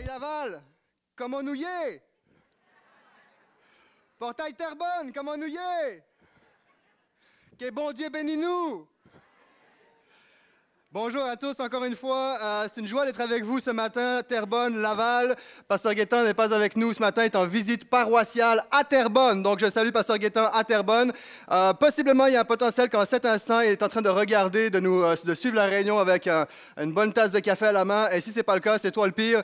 Portail Laval, comment nous y est? Portail Terrebonne, comment nous est? Que bon Dieu bénis-nous! Bonjour à tous encore une fois. Euh, c'est une joie d'être avec vous ce matin. Terrebonne, Laval. Pasteur Guétin n'est pas avec nous ce matin, il est en visite paroissiale à Terrebonne. Donc je salue Pasteur Guétin à Terrebonne. Euh, possiblement, il y a un potentiel qu'en cet instant, il est en train de regarder, de, nous, euh, de suivre la réunion avec une bonne tasse de café à la main. Et si ce n'est pas le cas, c'est toi le pire.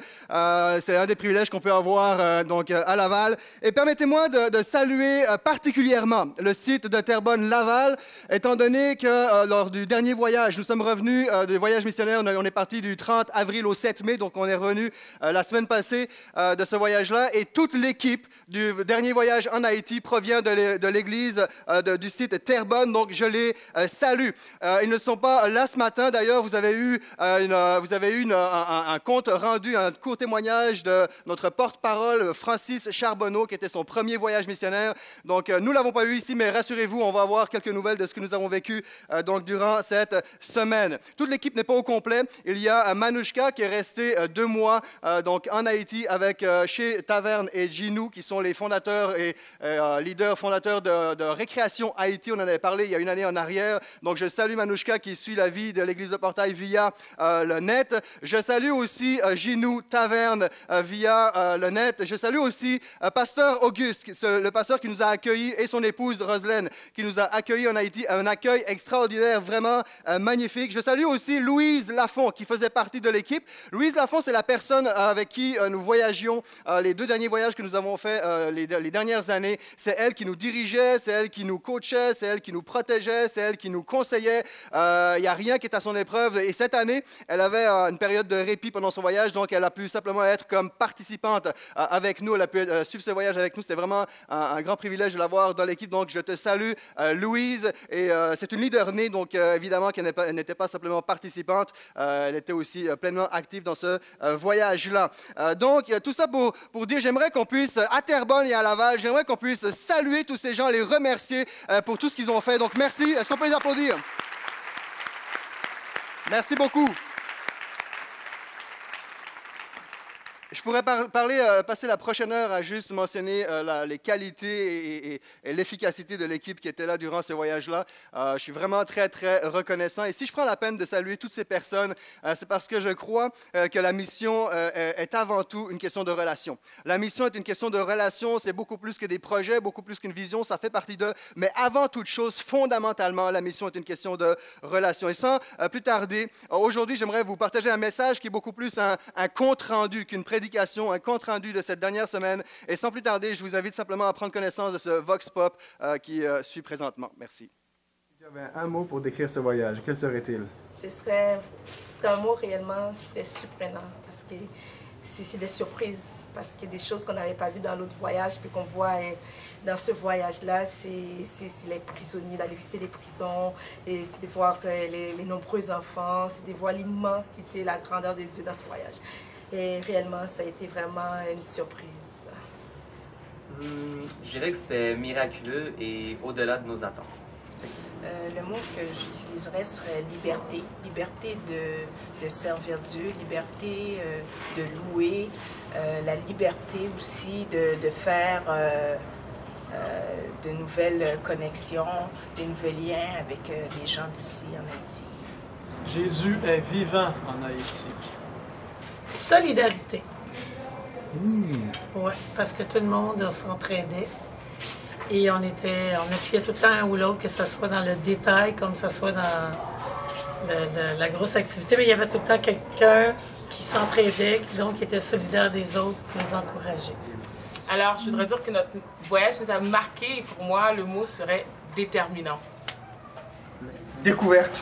c'est un des privilèges qu'on peut avoir donc, à Laval. Et permettez-moi de, de saluer particulièrement le site de Terrebonne-Laval, étant donné que lors du dernier voyage, nous sommes revenus euh, de voyage missionnaire. On, est parti du 30 avril au 7 mai, donc on est revenu euh, la semaine passée euh, de ce voyage-là. Et toute l'équipe du dernier voyage en Haïti provient de l'église du site Terrebonne, donc je les salue. ils ne sont pas là ce matin, d'ailleurs, vous avez eu, vous avez eu un, compte rendu, un court témoignage de notre porte-parole, Francis Charbonneau, qui était son premier voyage missionnaire. Donc, nous ne l'avons pas eu ici, mais rassurez-vous, on va avoir quelques nouvelles de ce que nous avons vécu donc, durant cette semaine l'équipe n'est pas au complet. Il y a Manouchka qui est resté euh, deux mois euh, donc en Haïti avec euh, chez Taverne et Ginou, qui sont les fondateurs et leaders fondateurs de, Récréation Haïti. On en avait parlé il y a une année en arrière. Donc je salue Manouchka qui suit la vie de l'Église de Portail via le net. Je salue aussi Ginou Taverne via le net. Je salue aussi Pasteur Auguste, le pasteur qui nous a accueillis, et son épouse Roselaine, qui nous a accueillis en Haïti. Un accueil extraordinaire, vraiment magnifique. Je salue aussi aussi Louise Lafont, qui faisait partie de l'équipe. Louise Lafont, c'est la personne avec qui euh, nous voyagions euh, les deux derniers voyages que nous avons faits euh, les, dernières années. C'est elle qui nous dirigeait, c'est elle qui nous coachait, c'est elle qui nous protégeait, c'est elle qui nous conseillait. Il n'y a rien qui est à son épreuve. Et cette année, elle avait une période de répit pendant son voyage, donc elle a pu simplement être comme participante avec nous. Elle a pu suivre ce voyage avec nous. C'était vraiment un, grand privilège de l'avoir dans l'équipe. Donc, je te salue, Louise. Et c'est une leader née, donc évidemment qu'elle n'était pas simplement participante. Euh, elle était aussi euh, pleinement active dans ce euh, voyage-là. donc, tout ça pour, pour dire, j'aimerais qu'on puisse, à Terrebonne et à Laval, j'aimerais qu'on puisse saluer tous ces gens, les remercier pour tout ce qu'ils ont fait. Donc, merci. Est-ce qu'on peut les applaudir? Merci beaucoup. Je pourrais euh, passer la prochaine heure à juste mentionner euh, les qualités et, l'efficacité de l'équipe qui était là durant ce voyage-là. Euh, je suis vraiment très, très reconnaissant. Et si je prends la peine de saluer toutes ces personnes, c'est parce que je crois que la mission est avant tout une question de relation. La mission est une question de relation. C'est beaucoup plus que des projets, beaucoup plus qu'une vision. Ça fait partie d'eux. Mais avant toute chose, fondamentalement, la mission est une question de relation. Et sans plus tarder, aujourd'hui, j'aimerais vous partager un message qui est beaucoup plus un, un compte-rendu qu'une prédication un compte-rendu de cette dernière semaine. Et sans plus tarder, je vous invite simplement à prendre connaissance de ce Vox Pop euh, qui euh, suit présentement. Merci. Avait un mot pour décrire ce voyage, quel serait-il? Ce serait, un mot réellement, c'est surprenant parce que c'est des surprises, parce qu'il y a des choses qu'on n'avait pas vues dans l'autre voyage, puis qu'on voit hein, dans ce voyage-là, c'est les prisonniers, d'aller visiter les prisons, et c'est de voir euh, les, les nombreux enfants, c'est de voir l'immensité, la grandeur de Dieu dans ce voyage. Et réellement, ça a été vraiment une surprise. Hmm, je dirais que c'était miraculeux et au-delà de nos attentes. Euh, le mot que j'utiliserais serait liberté. Liberté de, de servir Dieu, liberté euh, de louer, euh, la liberté aussi de, de faire de nouvelles connexions, de nouveaux liens avec les gens d'ici en Haïti. Jésus est vivant en Haïti. Solidarité. Hmm. Oui, parce que tout le monde s'entraidait. Et on était, on appuyait tout le temps un ou l'autre, que ce soit dans le détail, comme ce soit dans la grosse activité. Mais il y avait tout le temps quelqu'un qui s'entraidait, donc qui était solidaire des autres, qui nous encourageait. Alors, je voudrais dire que notre voyage nous a marqué, et pour moi, le mot serait déterminant. Découverte.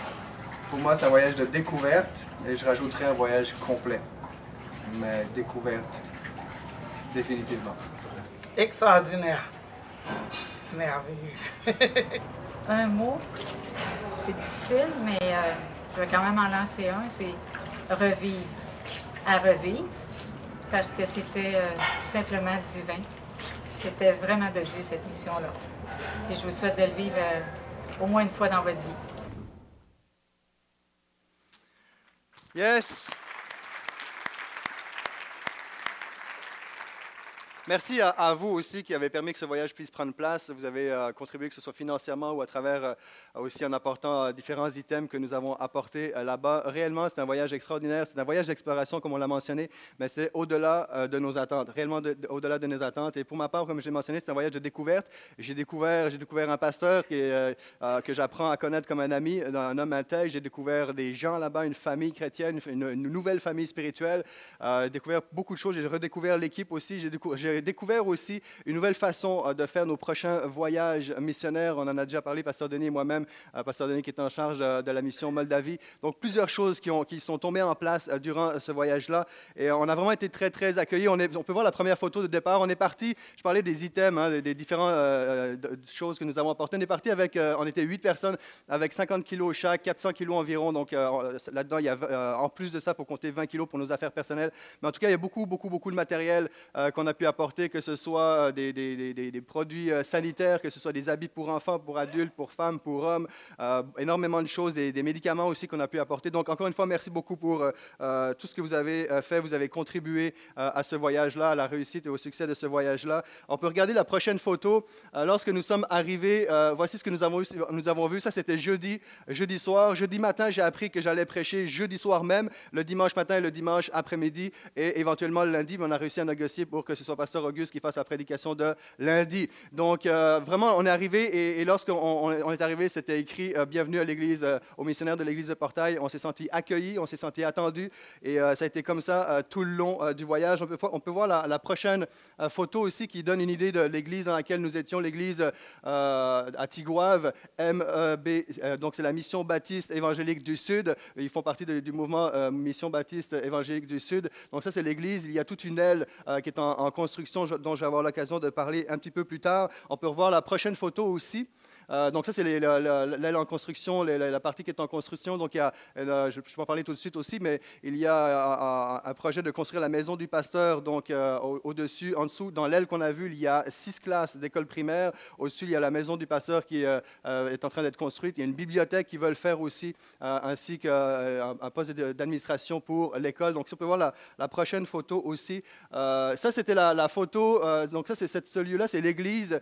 Pour moi, c'est un voyage de découverte, et je rajouterais un voyage complet mais découverte, définitivement. Extraordinaire. Merveilleux. un mot, c'est difficile, mais euh, je vais quand même en lancer un, c'est revivre. À revivre, parce que c'était euh, tout simplement divin. C'était vraiment de Dieu, cette mission-là. Et je vous souhaite de le vivre euh, au moins une fois dans votre vie. Yes! Merci à, vous aussi qui avez permis que ce voyage puisse prendre place. Vous avez euh, contribué, que ce soit financièrement ou à travers euh, aussi en apportant euh, différents items que nous avons apportés là-bas. Réellement, c'est un voyage extraordinaire. C'est un voyage d'exploration, comme on l'a mentionné, mais c'est au-delà de nos attentes, réellement au-delà de nos attentes. Et pour ma part, comme je l'ai mentionné, c'est un voyage de découverte. J'ai découvert, j'ai découvert un pasteur que j'apprends à connaître comme un ami, un homme intègre. J'ai découvert des gens là-bas, une famille chrétienne, une, nouvelle famille spirituelle. j'ai découvert beaucoup de choses. J'ai redécouvert l'équipe aussi. Découvert aussi une nouvelle façon euh, de faire nos prochains voyages missionnaires. On en a déjà parlé, Pasteur Denis et moi-même, euh, Pasteur Denis qui est en charge de, la mission Moldavie. Donc, plusieurs choses qui, ont, qui sont tombées en place euh, durant ce voyage-là. Et on a vraiment été très, très accueillis. On, peut voir la première photo de départ. On est parti, je parlais des items, hein, des, différentes choses que nous avons apportées. On est parti avec, on était huit personnes avec 50 kilos chaque, 400 kilos environ. Donc, là-dedans, il y a, en plus de ça, faut compter 20 kilos pour nos affaires personnelles. Mais en tout cas, il y a beaucoup, beaucoup, beaucoup de matériel qu'on a pu apporter que ce soit des, des, produits euh, sanitaires, que ce soit des habits pour enfants, pour adultes, pour femmes, pour hommes, euh, énormément de choses, des, médicaments aussi qu'on a pu apporter. Donc, encore une fois, merci beaucoup pour euh, tout ce que vous avez fait. Vous avez contribué à ce voyage-là, à la réussite et au succès de ce voyage-là. On peut regarder la prochaine photo. lorsque nous sommes arrivés, voici ce que nous avons, nous avons vu. Ça, c'était jeudi, jeudi soir. Jeudi matin, j'ai appris que j'allais prêcher jeudi soir même, le dimanche matin et le dimanche après-midi, et éventuellement le lundi, mais on a réussi à négocier pour que ce soit Auguste qui fasse la prédication de lundi. Donc, euh, vraiment, on est arrivé et, lorsqu'on on, est arrivé, c'était écrit euh, Bienvenue à l'Église, euh, aux missionnaires de l'Église de Portail. On s'est senti accueillis, on s'est senti attendu et ça a été comme ça tout le long du voyage. On peut, voir la, prochaine photo aussi qui donne une idée de l'Église dans laquelle nous étions, l'Église à Tigouave, MEB, donc c'est la Mission Baptiste Évangélique du Sud. Ils font partie du mouvement Mission Baptiste Évangélique du Sud. Donc, ça, c'est l'Église. Il y a toute une aile qui est en construction dont je vais avoir l'occasion de parler un petit peu plus tard. On peut revoir la prochaine photo aussi. Euh, donc ça, c'est l'aile en construction, la, partie qui est en construction. Donc il y a, je, peux en parler tout de suite aussi, mais il y a un, projet de construire la maison du pasteur. Donc euh, au-dessus, en dessous, dans l'aile qu'on a vue, il y a six classes d'école primaire. Au-dessus, il y a la maison du pasteur qui euh, est en train d'être construite. Il y a une bibliothèque qu'ils veulent faire aussi, ainsi qu'un poste d'administration pour l'école. Donc si on peut voir la, prochaine photo aussi. ça, c'était la, photo. donc ça, c'est ce lieu-là, c'est l'église.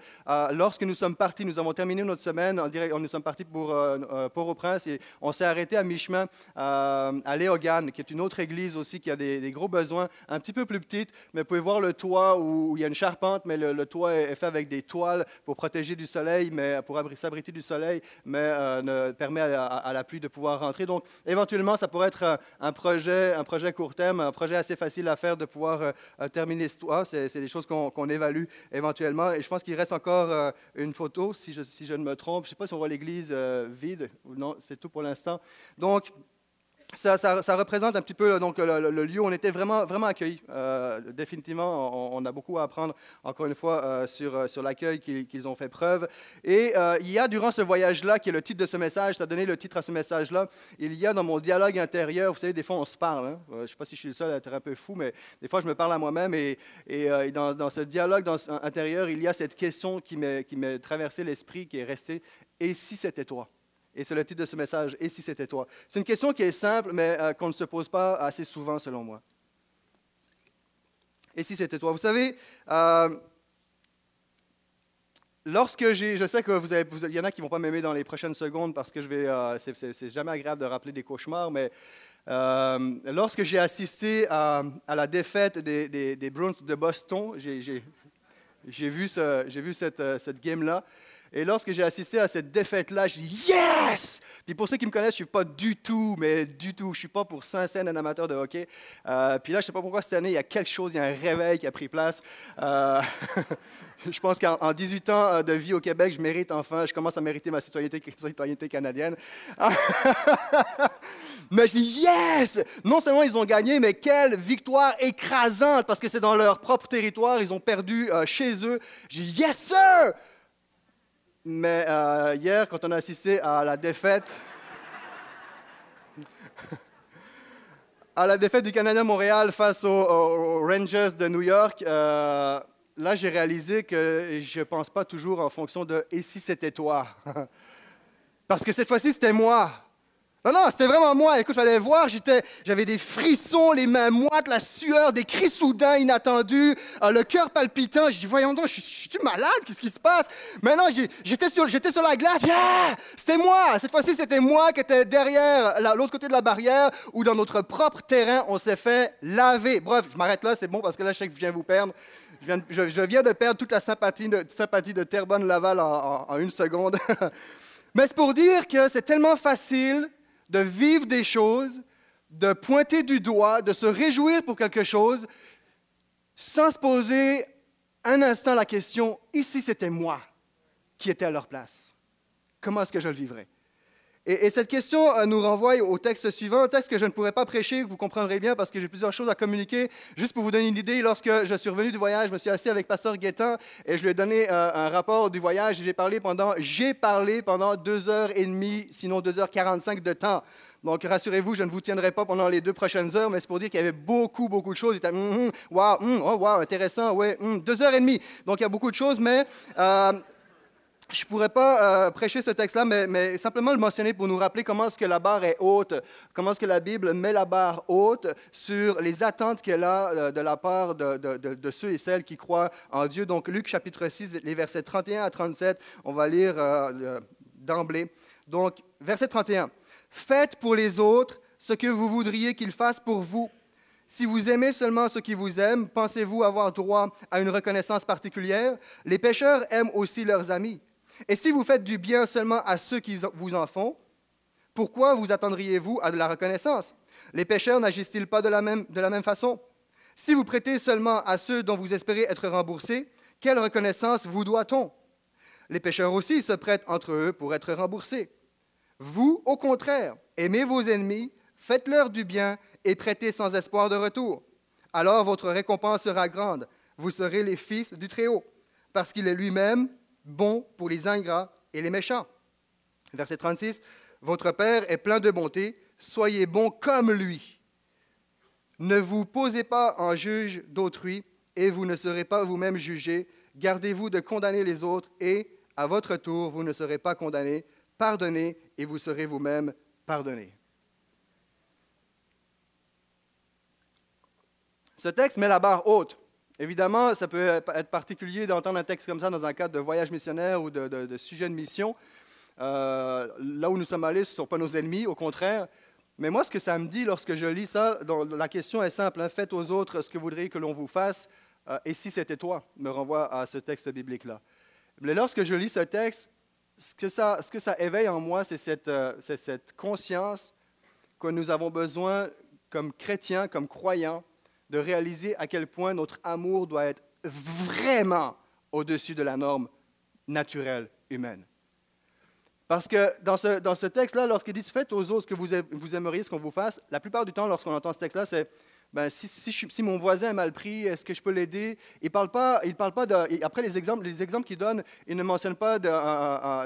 lorsque nous sommes partis, nous avons terminé notre semaine, on, dirait, on nous sommes partis pour euh, euh, Port-au-Prince et on s'est arrêté à mi-chemin euh, à Léogane, qui est une autre église aussi qui a des, gros besoins, un petit peu plus petite, mais vous pouvez voir le toit où, il y a une charpente, mais le, toit est, fait avec des toiles pour protéger du soleil, mais pour s'abriter du soleil, mais ne permet à, la pluie de pouvoir rentrer. Donc, éventuellement, ça pourrait être un, projet, un projet court terme, un projet assez facile à faire de pouvoir terminer ce toit. C'est des choses qu'on évalue éventuellement. Et je pense qu'il reste encore une photo, si je, si je me trompe. Je ne sais pas si on voit l'église euh, vide. Non, c'est tout pour l'instant. Donc, ça, représente un petit peu donc, le, lieu où on était vraiment, vraiment accueillis. Euh, définitivement, on, a beaucoup à apprendre, encore une fois, euh, sur, sur l'accueil qu'ils ont fait preuve. Et il y a, durant ce voyage-là, qui est le titre de ce message, ça a donné le titre à ce message-là, il y a dans mon dialogue intérieur, vous savez, des fois on se parle. Hein. je ne sais pas si je suis le seul à être un peu fou, mais des fois je me parle à moi-même. Et, dans, ce dialogue intérieur, il y a cette question qui m'est traversé l'esprit, qui est restée, et si c'était toi? Et c'est le titre de ce message, Et si c'était toi? C'est une question qui est simple, mais euh, qu'on ne se pose pas assez souvent, selon moi. Et si c'était toi? Vous savez, euh, lorsque j'ai. Je sais que il y en a qui ne vont pas m'aimer dans les prochaines secondes parce que je vais. Euh, c'est jamais agréable de rappeler des cauchemars, mais. lorsque j'ai assisté à, la défaite des Bruins de Boston, j'ai vu, ce, vu cette, cette game-là. Et lorsque j'ai assisté à cette défaite-là, je dis Yes! Puis pour ceux qui me connaissent, je ne suis pas du tout, mais du tout, je ne suis pas pour saint scène un amateur de hockey. Euh, puis là, je ne sais pas pourquoi cette année, il y a quelque chose, il y a un réveil qui a pris place. Euh, je pense qu'en 18 ans euh, de vie au Québec, je mérite enfin, je commence à mériter ma citoyenneté, canadienne. mais je dis Yes! Non seulement ils ont gagné, mais quelle victoire écrasante, parce que c'est dans leur propre territoire, ils ont perdu chez eux. Dis Yes, sir! Mais euh, hier, quand on a assisté à la défaite, à la défaite du Canadien Montréal face aux, Rangers de New York, euh, là, j'ai réalisé que je ne pense pas toujours en fonction de et si c'était toi. Parce que cette fois-ci, c'était moi. Non, non, c'était vraiment moi. Écoute, fallait voir, j'étais, j'avais des frissons, les mains moites, la sueur, des cris soudains, inattendus, euh, le cœur palpitant. J'ai dit, voyons donc, je suis malade, qu'est-ce qui se passe? Maintenant, j'étais sur, j'étais sur la glace, yeah! C'était moi! Cette fois-ci, c'était moi qui étais derrière l'autre côté de la barrière, où dans notre propre terrain, on s'est fait laver. Bref, je m'arrête là, c'est bon, parce que là, je sais que je viens vous perdre. Je viens, de perdre toute la sympathie de, sympathie Terrebonne-Laval en une seconde. Mais c'est pour dire que c'est tellement facile de vivre des choses, de pointer du doigt, de se réjouir pour quelque chose, sans se poser un instant la question, ici c'était moi qui étais à leur place. Comment est-ce que je le vivrais? Et, cette question euh, nous renvoie au texte suivant, un texte que je ne pourrais pas prêcher, que vous comprendrez bien parce que j'ai plusieurs choses à communiquer. Juste pour vous donner une idée, lorsque je suis revenu du voyage, je me suis assis avec Pasteur Guétin et je lui ai donné euh, un rapport du voyage. J'ai parlé pendant, j'ai parlé pendant deux heures et demie, sinon deux heures quarante-cinq de temps. Donc, rassurez-vous, je ne vous tiendrai pas pendant les deux prochaines heures, mais c'est pour dire qu'il y avait beaucoup, beaucoup de choses. Il était, mm, mm, wow, oh, wow, intéressant, ouais, deux heures et demie. Donc, il y a beaucoup de choses, mais euh, je ne pourrais pas euh, prêcher ce texte-là, mais, simplement le mentionner pour nous rappeler comment est-ce que la barre est haute, comment est-ce que la Bible met la barre haute sur les attentes qu'elle a euh, de la part de, ceux et celles qui croient en Dieu. Donc Luc chapitre 6, les versets 31 à 37, on va lire euh, d'emblée. Donc verset 31, Faites pour les autres ce que vous voudriez qu'ils fassent pour vous. Si vous aimez seulement ceux qui vous aiment, pensez-vous avoir droit à une reconnaissance particulière? Les pécheurs aiment aussi leurs amis. Et si vous faites du bien seulement à ceux qui vous en font, pourquoi vous attendriez-vous à de la reconnaissance? Les pécheurs n'agissent-ils pas de la, même, de la même façon? Si vous prêtez seulement à ceux dont vous espérez être remboursés, quelle reconnaissance vous doit-on? Les pécheurs aussi se prêtent entre eux pour être remboursés. Vous, au contraire, aimez vos ennemis, faites-leur du bien et prêtez sans espoir de retour. Alors votre récompense sera grande. Vous serez les fils du Très-Haut, parce qu'il est lui-même bon pour les ingrats et les méchants. Verset 36, Votre Père est plein de bonté, soyez bons comme lui. Ne vous posez pas en juge d'autrui et vous ne serez pas vous-même jugés. Gardez-vous de condamner les autres et, à votre tour, vous ne serez pas condamnés. Pardonnez et vous serez vous-même pardonnés. Ce texte met la barre haute. Évidemment, ça peut être particulier d'entendre un texte comme ça dans un cadre de voyage missionnaire ou de, sujet de mission. Euh, là où nous sommes allés, ce ne sont pas nos ennemis, au contraire. Mais moi, ce que ça me dit lorsque je lis ça, la question est simple. Hein, faites aux autres ce que vous voudriez que l'on vous fasse. Euh, et si c'était toi, me renvoie à ce texte biblique-là. Mais lorsque je lis ce texte, ce que ça, éveille en moi, c'est euh, cette conscience que nous avons besoin, comme chrétiens, comme croyants, de réaliser à quel point notre amour doit être vraiment au-dessus de la norme naturelle humaine. Parce que dans ce, dans ce texte-là, lorsqu'il dit Faites aux autres ce que vous, aimeriez ce qu'on vous fasse, la plupart du temps, lorsqu'on entend ce texte-là, c'est ben, si, si, mon voisin est mal pris, est-ce que je peux l'aider? Il parle pas, il parle pas de, après les exemples, les exemples qu'il donne, il ne mentionne pas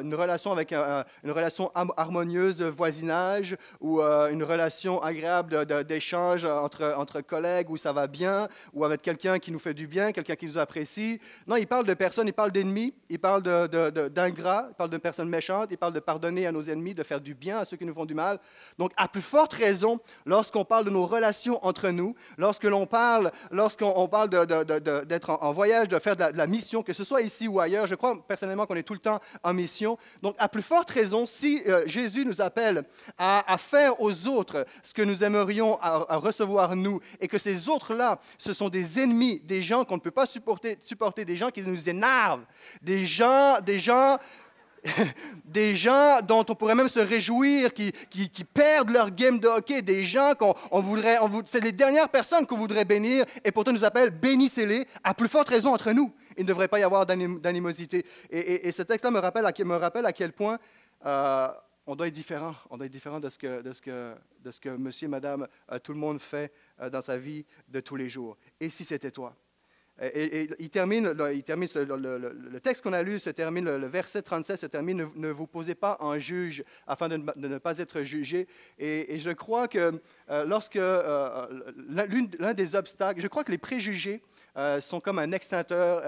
une relation avec une relation harmonieuse de voisinage ou euh, une relation agréable d'échange entre, entre collègues où ça va bien ou avec quelqu'un qui nous fait du bien, quelqu'un qui nous apprécie. Non, il parle de personnes, il parle d'ennemis, il parle d'ingrats, il parle de personnes méchantes, il parle de pardonner à nos ennemis, de faire du bien à ceux qui nous font du mal. Donc, à plus forte raison, lorsqu'on parle de nos relations entre nous, lorsque l'on parle, lorsqu'on parle d'être en, voyage, de faire de la, mission, que ce soit ici ou ailleurs, je crois personnellement qu'on est tout le temps en mission. Donc, à plus forte raison, si euh, Jésus nous appelle à, faire aux autres ce que nous aimerions à, recevoir nous, et que ces autres-là, ce sont des ennemis, des gens qu'on ne peut pas supporter, supporter, des gens qui nous énervent, des gens, des gens des gens dont on pourrait même se réjouir, qui, perdent leur game de hockey, des gens qu'on voudrait, c'est les dernières personnes qu'on voudrait bénir, et pourtant nous appellent bénissez-les, à plus forte raison entre nous. Il ne devrait pas y avoir d'animosité. Et, ce texte-là me rappelle, me rappelle à quel point euh, on doit être différent. On doit être différent de ce que, de ce que, de ce que monsieur et madame, euh, tout le monde fait euh, dans sa vie de tous les jours. Et si c'était toi? Et, il termine, le, texte qu'on a lu se termine, le, verset 37 se termine ne, vous posez pas en juge afin de ne, pas être jugé. Et, je crois que euh, lorsque euh, l'un des obstacles, je crois que les préjugés euh, sont comme un extincteur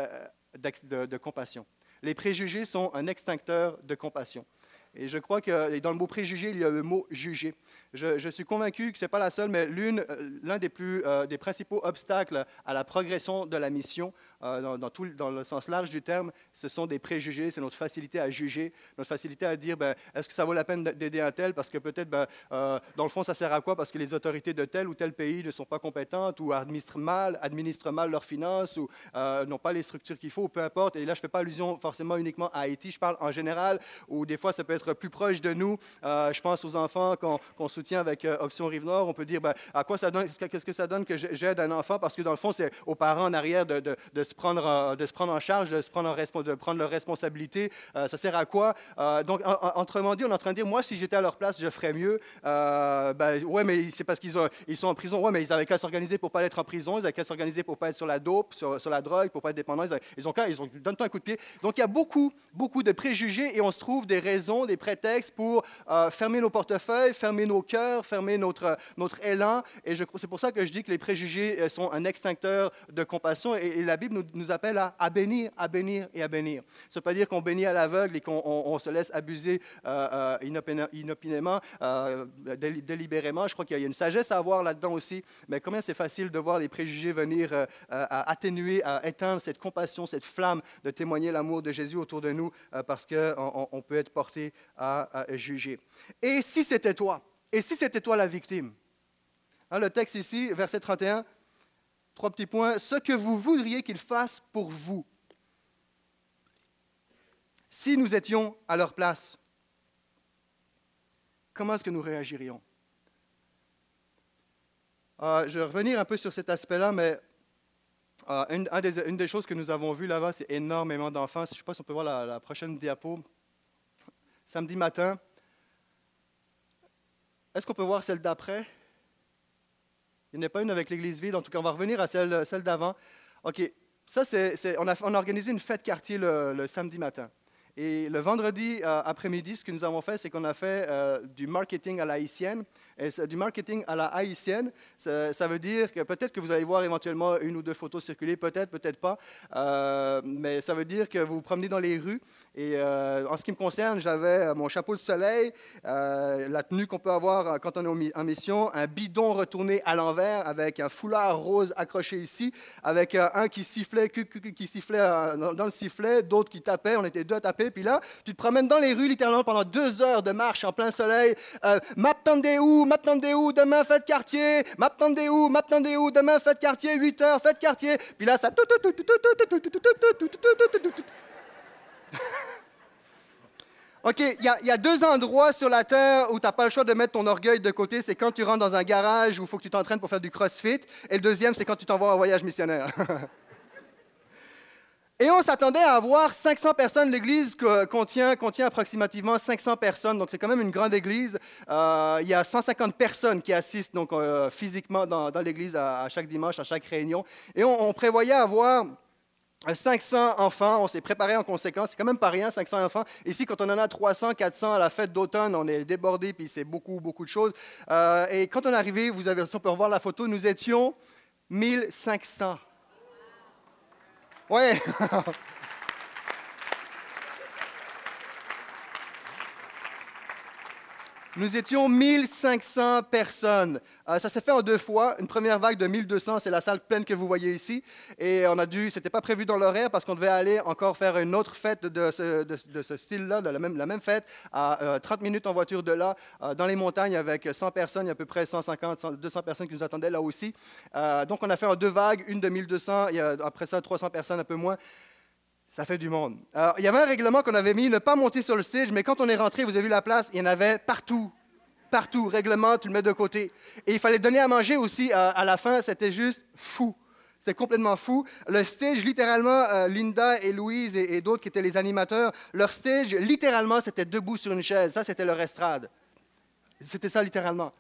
de, compassion. Les préjugés sont un extincteur de compassion. Et je crois que dans le mot préjugé, il y a le mot juger. Je, suis convaincu que ce n'est pas la seule, mais l'un des, plus, des principaux obstacles à la progression de la mission, dans, dans, tout, dans le sens large du terme, ce sont des préjugés, c'est notre facilité à juger, notre facilité à dire, ben, est-ce que ça vaut la peine d'aider un tel parce que peut-être, ben, dans le fond, ça sert à quoi Parce que les autorités de tel ou tel pays ne sont pas compétentes ou administrent mal, administrent mal leurs finances ou n'ont pas les structures qu'il faut, ou peu importe. Et là, je ne fais pas allusion forcément uniquement à Haïti, je parle en général, ou des fois, ça peut être plus proche de nous. je pense aux enfants qu'on soutient avec Option Rive-Nord. On peut dire, ben, à quoi ça donne, qu'est-ce que ça donne que j'aide un enfant? Parce que dans le fond, c'est aux parents en arrière de, se prendre, de se prendre en charge, de, se prendre, en, de prendre leur responsabilité. ça sert à quoi? donc, autrement dit, on est en train de dire, moi, si j'étais à leur place, je ferais mieux. ben, ouais, mais c'est parce qu'ils ils sont en prison. Ouais, mais ils avaient qu'à s'organiser pour pas être en prison. Ils avaient qu'à s'organiser pour pas être sur la dope, sur, la drogue, pour pas être dépendants. Ils, ont qu'à, ils ont, donne-toi un coup de pied. Donc, il y a beaucoup, beaucoup de préjugés et on se trouve des raisons, des prétextes pour euh, fermer nos portefeuilles, fermer nos cœurs, fermer notre, notre élan. Et c'est pour ça que je dis que les préjugés euh, sont un extincteur de compassion et, la Bible nous, nous appelle à, bénir, à bénir et à bénir. Ça ne pas dire qu'on bénit à l'aveugle et qu'on se laisse abuser euh, inopinément, délibérément. Je crois qu'il y a une sagesse à avoir là-dedans aussi. Mais combien c'est facile de voir les préjugés venir à atténuer, à éteindre cette compassion, cette flamme de témoigner l'amour de Jésus autour de nous parce qu'on on peut être porté à, juger. Et si c'était toi? Et si c'était toi la victime? Hein, le texte ici, verset 31, trois petits points. Ce que vous voudriez qu'il fasse pour vous. Si nous étions à leur place, comment est-ce que nous réagirions? Euh, je vais revenir un peu sur cet aspect-là, mais euh, une, des, choses que nous avons vues là-bas, c'est énormément d'enfants. Je ne sais pas si on peut voir la, prochaine diapo. Samedi matin. Est-ce qu'on peut voir celle d'après? Il n'y en a pas une avec l'église vide. En tout cas, on va revenir à celle, celle d'avant. OK. Ça, c'est, on, a, organisé une fête quartier le, samedi matin. Et le vendredi euh, après-midi, ce que nous avons fait, c'est qu'on a fait euh, du marketing à la haïtienne. Et du marketing à la haïtienne, ça, veut dire que peut-être que vous allez voir éventuellement une ou deux photos circuler, peut-être, peut-être pas, euh, mais ça veut dire que vous vous promenez dans les rues. Et euh, en ce qui me concerne, j'avais mon chapeau de soleil, euh, la tenue qu'on peut avoir quand on est en mission, un bidon retourné à l'envers avec un foulard rose accroché ici, avec un qui sifflait, qui sifflait dans le sifflet, d'autres qui tapaient, on était deux à taper. Puis là, tu te promènes dans les rues littéralement pendant deux heures de marche en plein soleil. M'attendez où? M'attendez où, demain fête quartier, m'attendez où, m'attendez où, demain fête quartier, 8 heures, fête quartier. Puis là, ça... OK, il y, a deux endroits sur la Terre où tu n'as pas le choix de mettre ton orgueil de côté. C'est quand tu rentres dans un garage où il faut que tu t'entraînes pour faire du crossfit. Et le deuxième, c'est quand tu t'envoies en voyage missionnaire. Et on s'attendait à avoir 500 personnes. L'église contient, approximativement 500 personnes, donc c'est quand même une grande église. Euh, il y a 150 personnes qui assistent donc, euh, physiquement dans, l'église à, chaque dimanche, à chaque réunion. Et on, prévoyait avoir 500 enfants, on s'est préparé en conséquence, c'est quand même pas rien, 500 enfants. Ici, quand on en a 300, 400 à la fête d'automne, on est débordé, puis c'est beaucoup, beaucoup de choses. Euh, et quand on est arrivé, vous avez, si on peut revoir la photo, nous étions 1500 Ouais. Nous étions 1500 personnes. Euh, ça s'est fait en deux fois. Une première vague de 1200, c'est la salle pleine que vous voyez ici. Et on a dû, c'était pas prévu dans l'horaire parce qu'on devait aller encore faire une autre fête de ce, style-là, de la même, fête, à 30 euh, minutes en voiture de là, euh, dans les montagnes avec 100 personnes. Il y a à peu près 150, 200 personnes qui nous attendaient là aussi. donc on a fait en deux vagues, une de 1200, et après ça 300 personnes, un peu moins. Ça fait du monde. Il y avait un règlement qu'on avait mis, ne pas monter sur le stage, mais quand on est rentré, vous avez vu la place, il y en avait partout. Partout. Règlement, tu le mets de côté. Et il fallait donner à manger aussi à, la fin, c'était juste fou. C'était complètement fou. Le stage, littéralement, euh, Linda et Louise et, d'autres qui étaient les animateurs, leur stage, littéralement, c'était debout sur une chaise. Ça, c'était leur estrade. C'était ça, littéralement.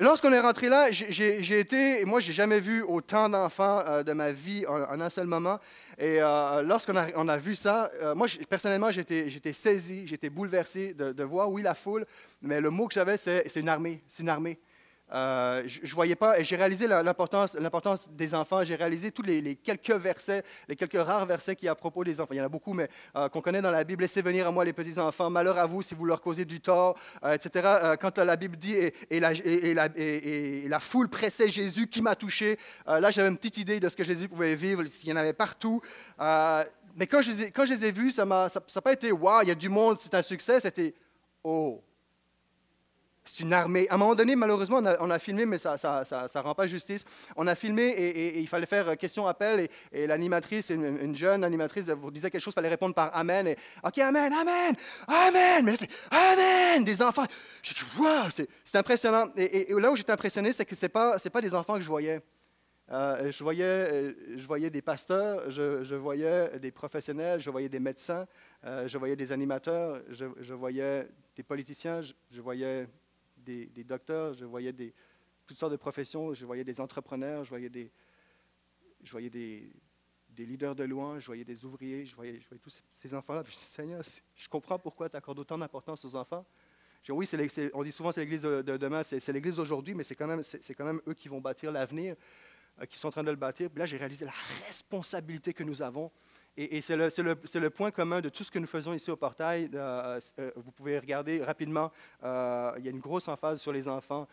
Lorsqu'on est rentré là, j'ai été, moi, j'ai jamais vu autant d'enfants euh, de ma vie en, un seul moment. Et euh, lorsqu'on a, vu ça, euh, moi, personnellement, j'étais saisi, j'étais bouleversé de, voir, oui, la foule, mais le mot que j'avais, c'est une armée. C'est une armée. Euh, je, voyais pas, et j'ai réalisé l'importance, des enfants. J'ai réalisé tous les, quelques versets, les quelques rares versets qui à propos des enfants. Il y en a beaucoup, mais euh, qu'on connaît dans la Bible. Laissez venir à moi les petits enfants. Malheur à vous si vous leur causez du tort, euh, etc. quand la Bible dit et, la, foule pressait Jésus, qui m'a touché. là, j'avais une petite idée de ce que Jésus pouvait vivre. S'il y en avait partout. mais quand je, les ai, vus, ça n'a pas été waouh, il y a du monde, c'est un succès. C'était oh c'est une armée. À un moment donné, malheureusement, on a, filmé, mais ça ne rend pas justice. On a filmé et, il fallait faire question-appel. Et, l'animatrice, une, jeune animatrice, vous disait quelque chose, il fallait répondre par Amen. Et, OK, Amen, Amen, Amen. Mais c'est Amen, des enfants. Je dis, wow, c'est impressionnant. Et, là où j'étais impressionné, c'est que ce n'est pas, pas des enfants que je voyais. Euh, je, voyais, je voyais des pasteurs, je, voyais des professionnels, je voyais des médecins, euh, je voyais des animateurs, je, voyais des politiciens, je voyais des, docteurs, je voyais des, toutes sortes de professions, je voyais des entrepreneurs, je voyais des, je voyais des, des leaders de louange, je voyais des ouvriers, je voyais, je voyais tous ces, enfants-là. Je me suis dit, Seigneur, je comprends pourquoi tu accordes autant d'importance aux enfants. Je dis, oui, on dit souvent c'est l'Église de, demain, c'est, l'église d'aujourd'hui, mais c'est quand, même, c'est, quand même eux qui vont bâtir l'avenir, euh, qui sont en train de le bâtir. Puis là, j'ai réalisé la responsabilité que nous avons et, c'est le, point commun de tout ce que nous faisons ici au portail. Euh, euh, vous pouvez regarder rapidement, euh, il y a une grosse emphase sur les enfants,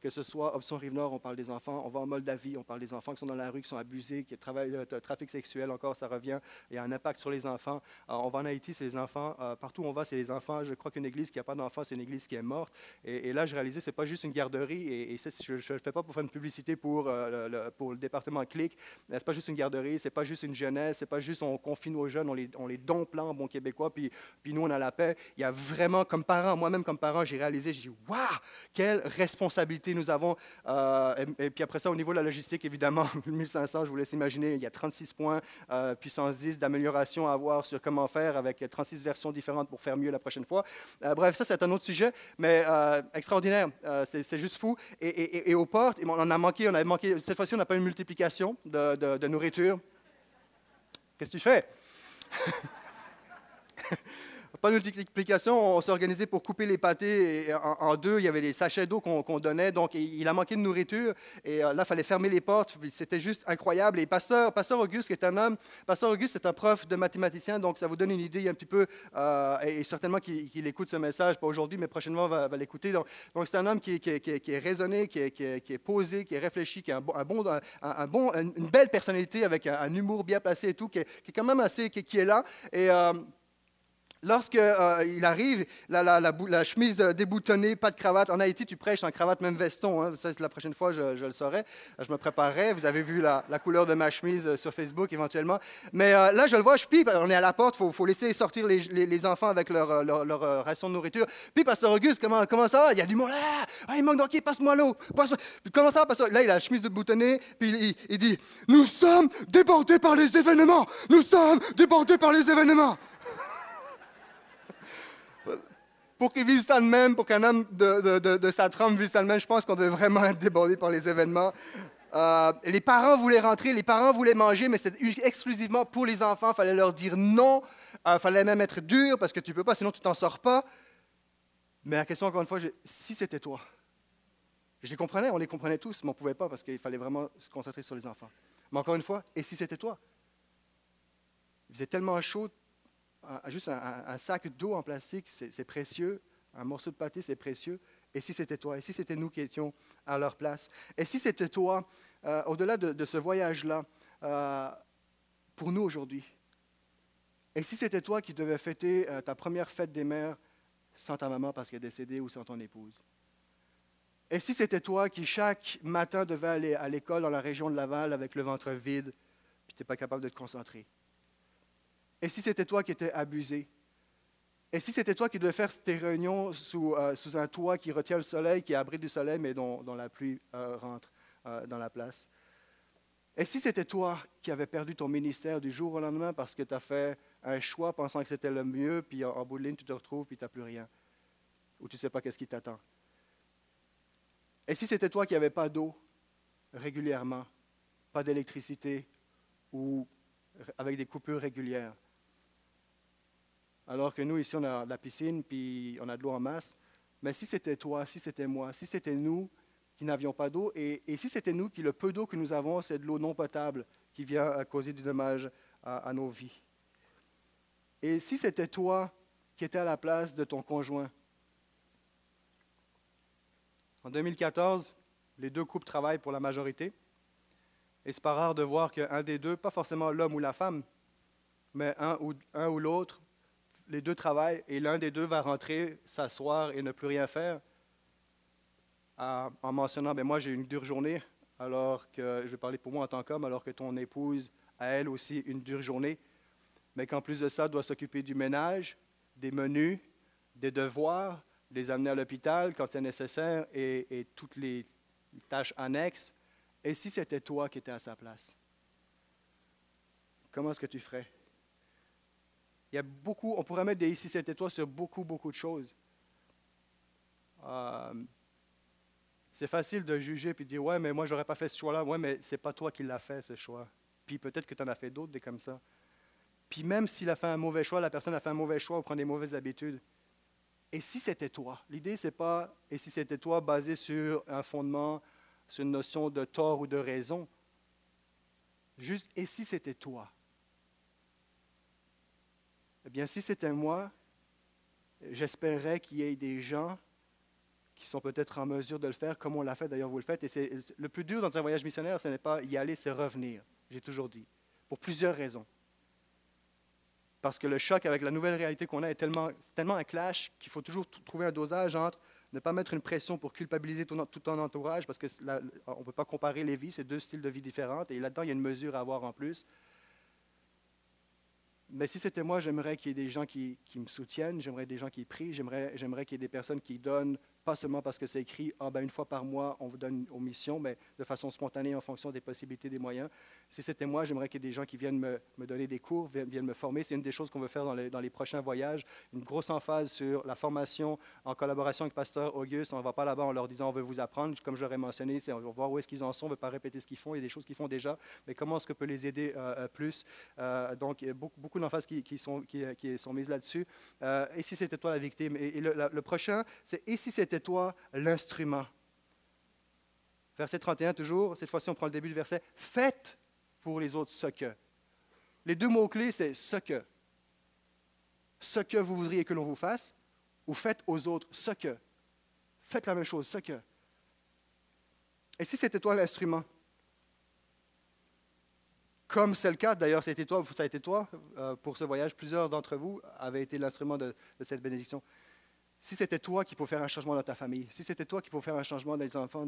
que ce soit Option Rive-Nord, on parle des enfants, on va en Moldavie, on parle des enfants qui sont dans la rue, qui sont abusés, qui travaillent, trafic sexuel, encore, ça revient, il y a un impact sur les enfants. on va en Haïti, c'est les enfants, partout où on va, c'est les enfants. Je crois qu'une église qui n'a pas d'enfants, c'est une église qui est morte. Et, là, je réalisais, ce n'est pas juste une garderie, et, je ne le fais pas pour faire une publicité pour, le, pour le département CLIC, ce n'est pas juste une garderie, ce n'est pas juste une jeunesse, ce n'est pas juste on confie nos jeunes, on les, on les dompe là en bon québécois, puis, puis nous, on a la paix. Il y a vraiment, comme parent, moi-même comme parent, j'ai réalisé, j'ai dit, waouh, quelle responsabilité nous avons. Euh, et, puis après ça, au niveau de la logistique, évidemment, 1500, je vous laisse imaginer, il y a 36 points, euh, puissance 10 d'amélioration à avoir sur comment faire avec 36 versions différentes pour faire mieux la prochaine fois. Euh, bref, ça, c'est un autre sujet, mais extraordinaire. c'est juste fou. Et, et, aux portes, on en a manqué, on avait manqué, cette fois-ci, on n'a pas une multiplication de, de nourriture. Qu'est-ce que tu fais? Pas de multiplication, on s'est organisé pour couper les pâtés en, deux. Il y avait des sachets d'eau qu'on donnait, donc il a manqué de nourriture. Et euh, là, il fallait fermer les portes. C'était juste incroyable. Et Pasteur, Auguste, qui est un homme, Pasteur Auguste, c'est un prof de mathématicien, donc ça vous donne une idée un petit peu, euh, et, certainement qu'il écoute ce message, pas aujourd'hui, mais prochainement, va, va l'écouter. Donc, c'est un homme qui, est raisonné, qui est, posé, qui est réfléchi, qui a un un bon, une belle personnalité avec un, humour bien placé et tout, qui est, quand même assez, qui, est là. Et euh, Lorsqu'il euh, arrive, la, chemise déboutonnée, pas de cravate. En Haïti, tu prêches en cravate, même veston. Hein. Ça, la prochaine fois, je, le saurai. Je me préparerai. Vous avez vu la, couleur de ma chemise euh, sur Facebook, éventuellement. Mais euh, là, je le vois, je pipe. On est à la porte. Il faut, laisser sortir les, enfants avec leur, ration de nourriture. Puis, Pasteur Auguste, comment, ça Il y a du monde là. Ah, il manque d'enquête, passe-moi l'eau. comment ça, Pasteur Là, il a la chemise déboutonnée. Puis, il dit Nous sommes débordés par les événements. Nous sommes débordés par les événements. Pour qu'ils vivent ça de même, pour qu'un homme de, sa trempe vive ça de même, je pense qu'on devait vraiment être débordé par les événements. Euh, les parents voulaient rentrer, les parents voulaient manger, mais c'était exclusivement pour les enfants. Il fallait leur dire non. Il euh, fallait même être dur parce que tu ne peux pas, sinon tu t'en sors pas. Mais la question, encore une fois, si c'était toi, je les comprenais, on les comprenait tous, mais on ne pouvait pas parce qu'il fallait vraiment se concentrer sur les enfants. Mais encore une fois, et si c'était toi? Il faisait tellement chaud, juste un, sac d'eau en plastique, c'est précieux. Un morceau de pâté, c'est précieux. Et si c'était toi? Et si c'était nous qui étions à leur place? Et si c'était toi, euh, au-delà de, ce voyage-là, euh, pour nous aujourd'hui? Et si c'était toi qui devais fêter euh, ta première fête des mères sans ta maman parce qu'elle est décédée ou sans ton épouse? Et si c'était toi qui chaque matin devais aller à l'école dans la région de Laval avec le ventre vide, puis tu n'es pas capable de te concentrer? Et si c'était toi qui étais abusé? Et si c'était toi qui devais faire tes réunions sous, euh, un toit qui retient le soleil, qui abrite du soleil, mais dont, la pluie euh, rentre euh, dans la place? Et si c'était toi qui avais perdu ton ministère du jour au lendemain parce que tu as fait un choix pensant que c'était le mieux, puis en, bout de ligne, tu te retrouves, puis tu n'as plus rien, ou tu ne sais pas qu'est-ce qui t'attend? Et si c'était toi qui n'avais pas d'eau régulièrement, pas d'électricité, ou avec des coupures régulières, alors que nous, ici, on a la piscine, puis on a de l'eau en masse. Mais si c'était toi, si c'était moi, si c'était nous qui n'avions pas d'eau. Et, si c'était nous qui, le peu d'eau que nous avons, c'est de l'eau non potable qui vient causer du dommage à, nos vies. Et si c'était toi qui étais à la place de ton conjoint, en 2014, les deux couples travaillent pour la majorité. Et c'est pas rare de voir qu'un des deux, pas forcément l'homme ou la femme, mais un ou l'autre, les deux travaillent et l'un des deux va rentrer, s'asseoir et ne plus rien faire en mentionnant, ben moi j'ai une dure journée, alors que je vais parler pour moi en tant qu'homme, alors que ton épouse a elle aussi une dure journée, mais qu'en plus de ça, doit s'occuper du ménage, des menus, des devoirs, les amener à l'hôpital quand c'est nécessaire et, et, toutes les tâches annexes. Et si c'était toi qui étais à sa place, comment est-ce que tu ferais? Il y a beaucoup, on pourrait mettre des ici c'était toi sur beaucoup, beaucoup de choses. Euh, c'est facile de juger puis de dire Ouais, mais moi, j'aurais pas fait ce choix-là. Ouais, mais c'est pas toi qui l'as fait, ce choix. Puis peut-être que tu en as fait d'autres, des comme ça. Puis même s'il a fait un mauvais choix, la personne a fait un mauvais choix ou prend des mauvaises habitudes. Et si c'était toi? L'idée, c'est pas et si c'était toi basé sur un fondement, sur une notion de tort ou de raison? Juste et si c'était toi? Eh bien, si c'était moi, j'espérais qu'il y ait des gens qui sont peut-être en mesure de le faire comme on l'a fait, d'ailleurs vous le faites. Et le plus dur dans un voyage missionnaire, ce n'est pas y aller, c'est revenir, j'ai toujours dit, pour plusieurs raisons. Parce que le choc avec la nouvelle réalité qu'on a est tellement, tellement un clash qu'il faut toujours trouver un dosage entre ne pas mettre une pression pour culpabiliser tout, ton entourage, parce qu'on ne peut pas comparer les vies, c'est deux styles de vie différents, et là-dedans, il y a une mesure à avoir en plus. Mais si c'était moi, j'aimerais qu'il y ait des gens qui, me soutiennent, j'aimerais des gens qui prient, j'aimerais, j'aimerais qu'il y ait des personnes qui donnent pas seulement parce que c'est écrit, ah ben une fois par mois, on vous donne aux missions, mais de façon spontanée en fonction des possibilités, des moyens. Si c'était moi, j'aimerais qu'il y ait des gens qui viennent me, donner des cours, viennent me former. C'est une des choses qu'on veut faire dans les, prochains voyages, une grosse emphase sur la formation en collaboration avec Pasteur Auguste. On ne va pas là-bas en leur disant on veut vous apprendre, comme j'aurais mentionné, on va voir où est-ce qu'ils en sont, on ne veut pas répéter ce qu'ils font, il y a des choses qu'ils font déjà, mais comment est-ce que peut les aider euh, euh, plus? Euh, donc, beaucoup, beaucoup d'emphases qui, sont, mises là-dessus. et si c'était toi la victime? Et, le, le, prochain, c'est et si c'était toi l'instrument? instrument. Verset 31 toujours, cette fois-ci on prend le début du verset. Faites pour les autres ce que. Les deux mots-clés, c'est ce que. Ce que vous voudriez que l'on vous fasse, ou faites aux autres ce que. Faites la même chose, ce que. Et si c'était toi l'instrument, comme c'est le cas, d'ailleurs, ça a été toi, ça a été toi pour ce voyage, plusieurs d'entre vous avaient été l'instrument de cette bénédiction si c'était toi qui pouvais faire un changement dans ta famille, si c'était toi qui pouvais faire un changement dans les enfants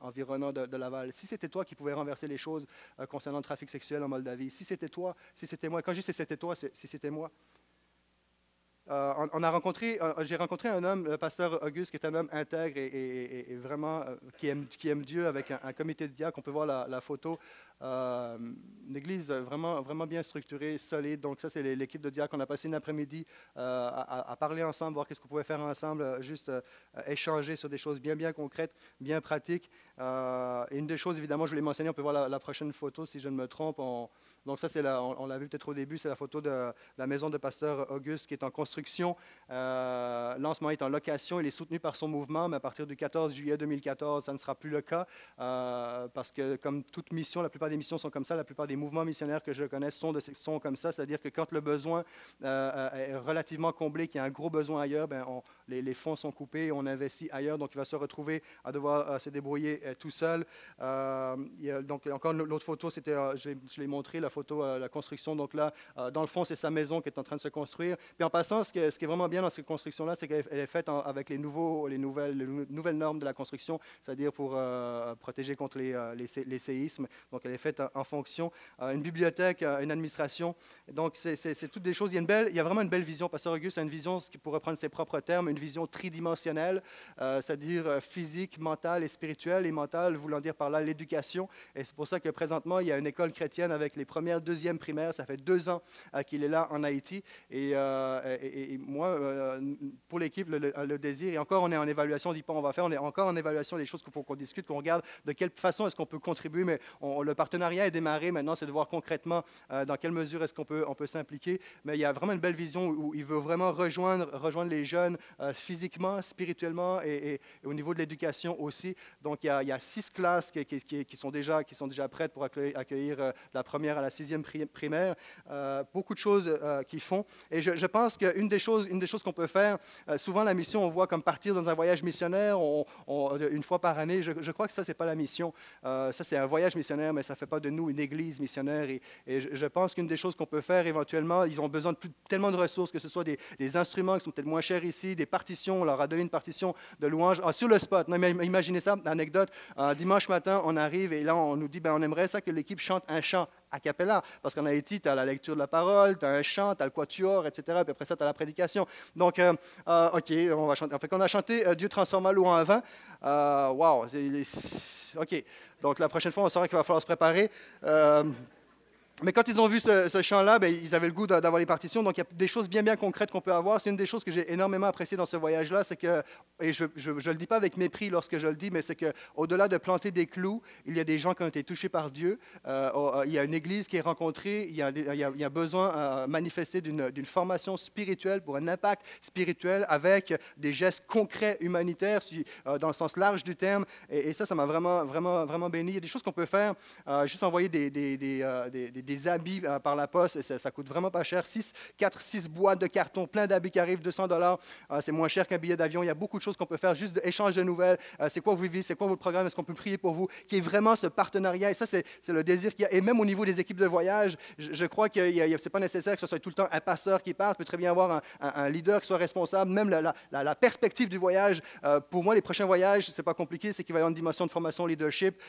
environnants de, Laval, si c'était toi qui pouvais renverser les choses euh, concernant le trafic sexuel en Moldavie, si c'était toi, si c'était moi, quand je dis c'était toi, si c'était moi, euh, on, a rencontré, euh, j'ai rencontré un homme, le pasteur Auguste, qui est un homme intègre et, vraiment qui, aime, qui, aime, Dieu avec un, comité de diacre. On peut voir la, photo. Euh, une église vraiment, vraiment bien structurée, solide. Donc ça, c'est l'équipe de diacres. On a passé une après-midi à, parler ensemble, voir qu'est-ce qu'on pouvait faire ensemble, juste échanger sur des choses bien, bien concrètes, bien pratiques. et une des choses, évidemment, je voulais mentionner, on peut voir la, prochaine photo, si je ne me trompe. Donc ça, c'est on, on l'a vu peut-être au début, c'est la photo de la maison de pasteur Auguste qui est en construction. Euh, lancement est en location. Il est soutenu par son mouvement, mais à partir du 14 juillet 2014, ça ne sera plus le cas euh, parce que, comme toute mission, la plupart des missions sont comme ça. La plupart des mouvements missionnaires que je connais sont, de, comme ça. C'est-à-dire que quand le besoin euh, est relativement comblé, qu'il y a un gros besoin ailleurs, ben les, fonds sont coupés, on investit ailleurs. Donc, il va se retrouver à devoir se débrouiller tout seul. donc, encore l'autre photo, c'était, je, l'ai montré, la photo, la construction. Donc là, dans le fond, c'est sa maison qui est en train de se construire. Puis en passant, ce, qui est vraiment bien dans cette construction-là, c'est qu'elle est faite avec les, nouveaux, les, nouvelles, nouvelles normes de la construction, c'est-à-dire pour euh, protéger contre les, euh, les, séismes. Donc, elle est faite en, fonction. Euh, une bibliothèque, une administration. Donc, c'est toutes des choses. Il y, a une belle, il y a vraiment une belle vision. Pasteur Auguste a une vision, ce qui pourrait prendre ses propres termes, une vision tridimensionnelle, c'est-à-dire physique, mentale et spirituelle. Et mentale, voulant dire par là l'éducation. Et c'est pour ça que présentement, il y a une école chrétienne avec les premières, deuxièmes primaires. Ça fait deux ans qu'il est là en Haïti. et, moi, euh, pour l'équipe, le, désir, et encore, on est en évaluation, on ne dit pas on va faire, on est encore en évaluation des choses qu'il faut qu'on discute, qu'on regarde de quelle façon est-ce qu'on peut contribuer, mais le partenariat est démarré maintenant, c'est de voir concrètement euh, dans quelle mesure est-ce qu'on peut, s'impliquer. Mais il y a vraiment une belle vision où il veut vraiment rejoindre les jeunes, physiquement, spirituellement et, au niveau de l'éducation aussi. Donc, il y, a, six classes qui, sont déjà, qui sont déjà prêtes pour accueillir, la première à la sixième primaire. beaucoup de choses qu'ils font. Et je, pense qu'une des choses, choses qu'on peut faire, souvent la mission, on voit comme partir dans un voyage missionnaire une fois par année. Je, crois que ça, c'est pas la mission. ça, c'est un voyage missionnaire, mais ça fait pas de nous une église missionnaire. Et, je, pense qu'une des choses qu'on peut faire éventuellement, ils ont besoin de tellement de ressources, que ce soit des, instruments qui sont peut-être moins chers ici, des on leur a donné une partition de louange ah, sur le spot. imaginez ça, anecdote, dimanche matin, on arrive et là, on nous dit, ben, on aimerait ça que l'équipe chante un chant a cappella, parce qu'en Haïti, tu as la lecture de la parole, tu as un chant, tu as le quatuor, etc. Puis après ça, tu as la prédication. Donc, euh, euh, OK, on va chanter. En fait, on a chanté euh, Dieu transforma l'eau en vin. wow, OK. Donc, la prochaine fois, on saura qu'il va falloir se préparer. Mais quand ils ont vu ce, chant-là, ben, ils avaient le goût d'avoir les partitions. Donc, il y a des choses bien, bien concrètes qu'on peut avoir. C'est une des choses que j'ai énormément appréciées dans ce voyage-là. C'est que, et je ne le dis pas avec mépris lorsque je le dis, mais c'est qu'au-delà de planter des clous, il y a des gens qui ont été touchés par Dieu. Euh, oh, euh, il y a une église qui est rencontrée. Il y a, il y a, besoin euh, manifester d'une formation spirituelle pour un impact spirituel avec des gestes concrets humanitaires euh, dans le sens large du terme. Et, ça, ça m'a vraiment, vraiment, vraiment béni. Il y a des choses qu'on peut faire. juste envoyer des, des des habits euh, par la poste, ça, ça coûte vraiment pas cher. 6, 4, 6 boîtes de carton, plein d'habits qui arrivent, 200 dollars. Euh, c'est moins cher qu'un billet d'avion. Il y a beaucoup de choses qu'on peut faire, juste d'échange de nouvelles. Euh, c'est quoi vous vivez, c'est quoi votre programme, est-ce qu'on peut prier pour vous, qui est vraiment ce partenariat? Et ça, c'est le désir qu'il y a. Et même au niveau des équipes de voyage, je, crois que ce n'est pas nécessaire que ce soit tout le temps un passeur qui parle. Il peut très bien avoir un, leader qui soit responsable. Même la, perspective du voyage, pour moi, les prochains voyages, c'est pas compliqué, c'est qu'il va y avoir une dimension de formation leadership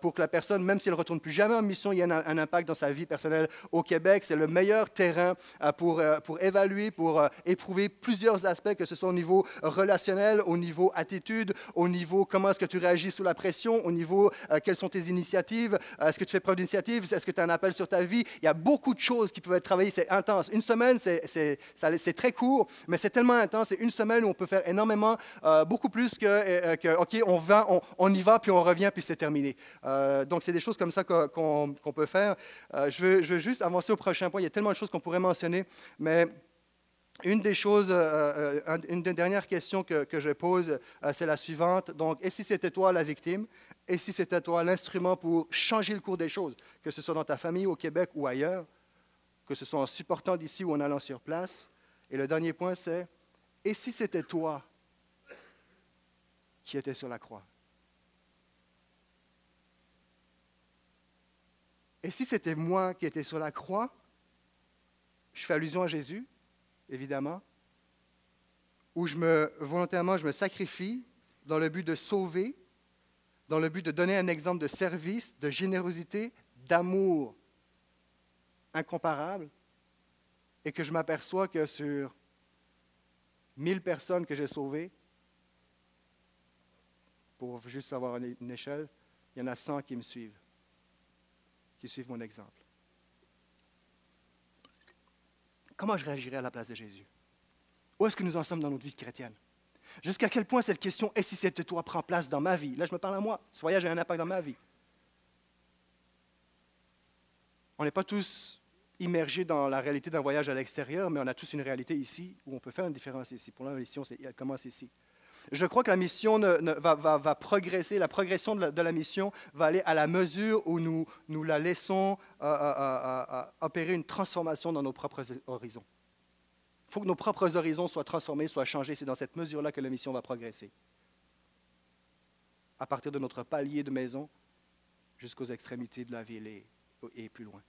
pour que la personne, même si elle ne retourne plus jamais en mission, il y ait un impact dans sa vie personnelle au Québec. C'est le meilleur terrain euh, pour, euh, pour évaluer, pour euh, éprouver plusieurs aspects, que ce soit au niveau relationnel, au niveau attitude, au niveau comment est-ce que tu réagis sous la pression, au niveau quelles sont tes initiatives, est-ce que tu fais preuve d'initiative, est-ce que tu as un appel sur ta vie. Il y a beaucoup de choses qui peuvent être travaillées, c'est intense. Une semaine, c'est très court, mais c'est tellement intense. C'est une semaine où on peut faire énormément, beaucoup plus que, que, OK, on, va, on, on, y va, puis on revient, puis c'est terminé. donc, c'est des choses comme ça qu'on peut faire. Je, veux, juste avancer au prochain point. Il y a tellement de choses qu'on pourrait mentionner, mais une des choses, euh, euh, une des dernières questions que, je pose, euh, c'est la suivante. Donc, et si c'était toi la victime? Et si c'était toi l'instrument pour changer le cours des choses, que ce soit dans ta famille, au Québec ou ailleurs, que ce soit en supportant d'ici ou en allant sur place? Et le dernier point, c'est, et si c'était toi qui étais sur la croix? Et si c'était moi qui étais sur la croix, je fais allusion à Jésus, évidemment, où je me, volontairement, je me sacrifie dans le but de sauver, dans le but de donner un exemple de service, de générosité, d'amour incomparable, et que je m'aperçois que sur 1000 personnes que j'ai sauvées, pour juste avoir une échelle, il y en a 100 qui me suivent suivent mon exemple. Comment je réagirais à la place de Jésus? Où est-ce que nous en sommes dans notre vie chrétienne? Jusqu'à quel point cette question, et si c'était toi, prend place dans ma vie? Là, je me parle à moi. Ce voyage a un impact dans ma vie. On n'est pas tous immergés dans la réalité d'un voyage à l'extérieur, mais on a tous une réalité ici où on peut faire une différence ici. Pour mission, elle commence ici. Je crois que la mission va, progresser, la progression de la, mission va aller à la mesure où nous, nous la laissons euh, euh, euh, opérer une transformation dans nos propres horizons. Il faut que nos propres horizons soient transformés, soient changés. C'est dans cette mesure-là que la mission va progresser. À partir de notre palier de maison jusqu'aux extrémités de la ville et, et plus loin.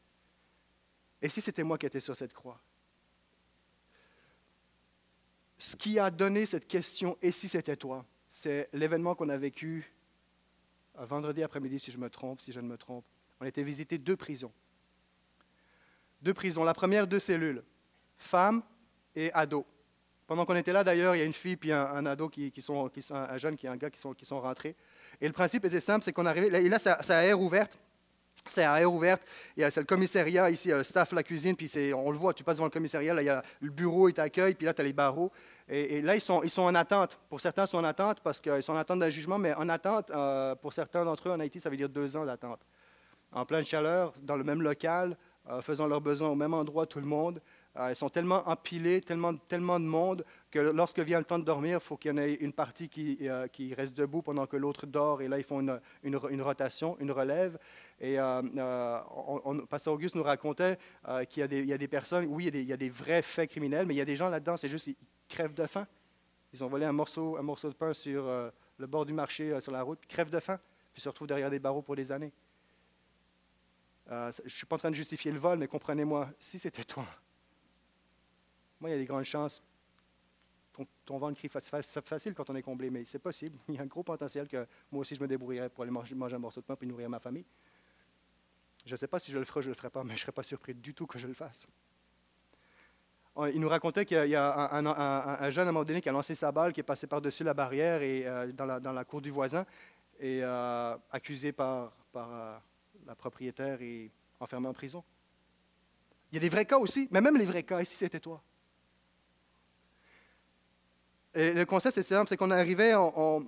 Et si c'était moi qui étais sur cette croix ce qui a donné cette question, et si c'était toi, c'est l'événement qu'on a vécu vendredi après-midi, si je me trompe, si je ne me trompe. On a été visiter deux prisons. Deux prisons. La première, deux cellules, femmes et ados. Pendant qu'on était là, d'ailleurs, il y a une fille puis un, ado qui, sont, un jeune qui est un gars qui sont, qui sont rentrés. Et le principe était simple, c'est qu'on arrivait, et là, c'est à air ouverte. C'est à air ouverte. C'est le commissariat ici, le staff, la cuisine, puis on le voit, tu passes devant le commissariat, là, il y a le bureau, il t'accueille, puis là, tu as les barreaux. Et, là, ils sont, ils sont en attente. Pour certains, ils sont en attente parce qu'ils sont en attente d'un jugement, mais en attente, euh, pour certains d'entre eux, en Haïti, ça veut dire deux ans d'attente. En pleine chaleur, dans le même local, euh, faisant leurs besoins au même endroit, tout le monde. Euh, ils sont tellement empilés, tellement, tellement de monde que lorsque vient le temps de dormir, il faut qu'il y en ait une partie qui, qui reste debout pendant que l'autre dort, et là, ils font une, une, une rotation, une relève. Et euh, euh, Pasteur Auguste nous racontait qu'il y, a des personnes, oui, il y a des, vrais faits criminels, mais il y a des gens là-dedans, c'est juste, ils crèvent de faim. Ils ont volé un morceau, un morceau de pain sur le bord du marché, sur la route, puis crèvent de faim, puis se retrouvent derrière des barreaux pour des années. je ne suis pas en train de justifier le vol, mais comprenez-moi, si c'était toi, moi, il y a des grandes chances ton, ventre crie facile quand on est comblé, mais c'est possible. Il y a un gros potentiel que moi aussi je me débrouillerais pour aller manger, un morceau de pain et nourrir ma famille. Je ne sais pas si je le ferai ou je ne le ferai pas, mais je ne serais pas surpris du tout que je le fasse. Il nous racontait qu'il y a un, jeune à un moment donné qui a lancé sa balle, qui est passé par-dessus la barrière et euh, dans, la, cour du voisin, et euh, accusé par, euh, la propriétaire et enfermé en prison. Il y a des vrais cas aussi, mais même les vrais cas, ici c'était toi? Le concept, c'est simple, c'est qu'on arrivait, on,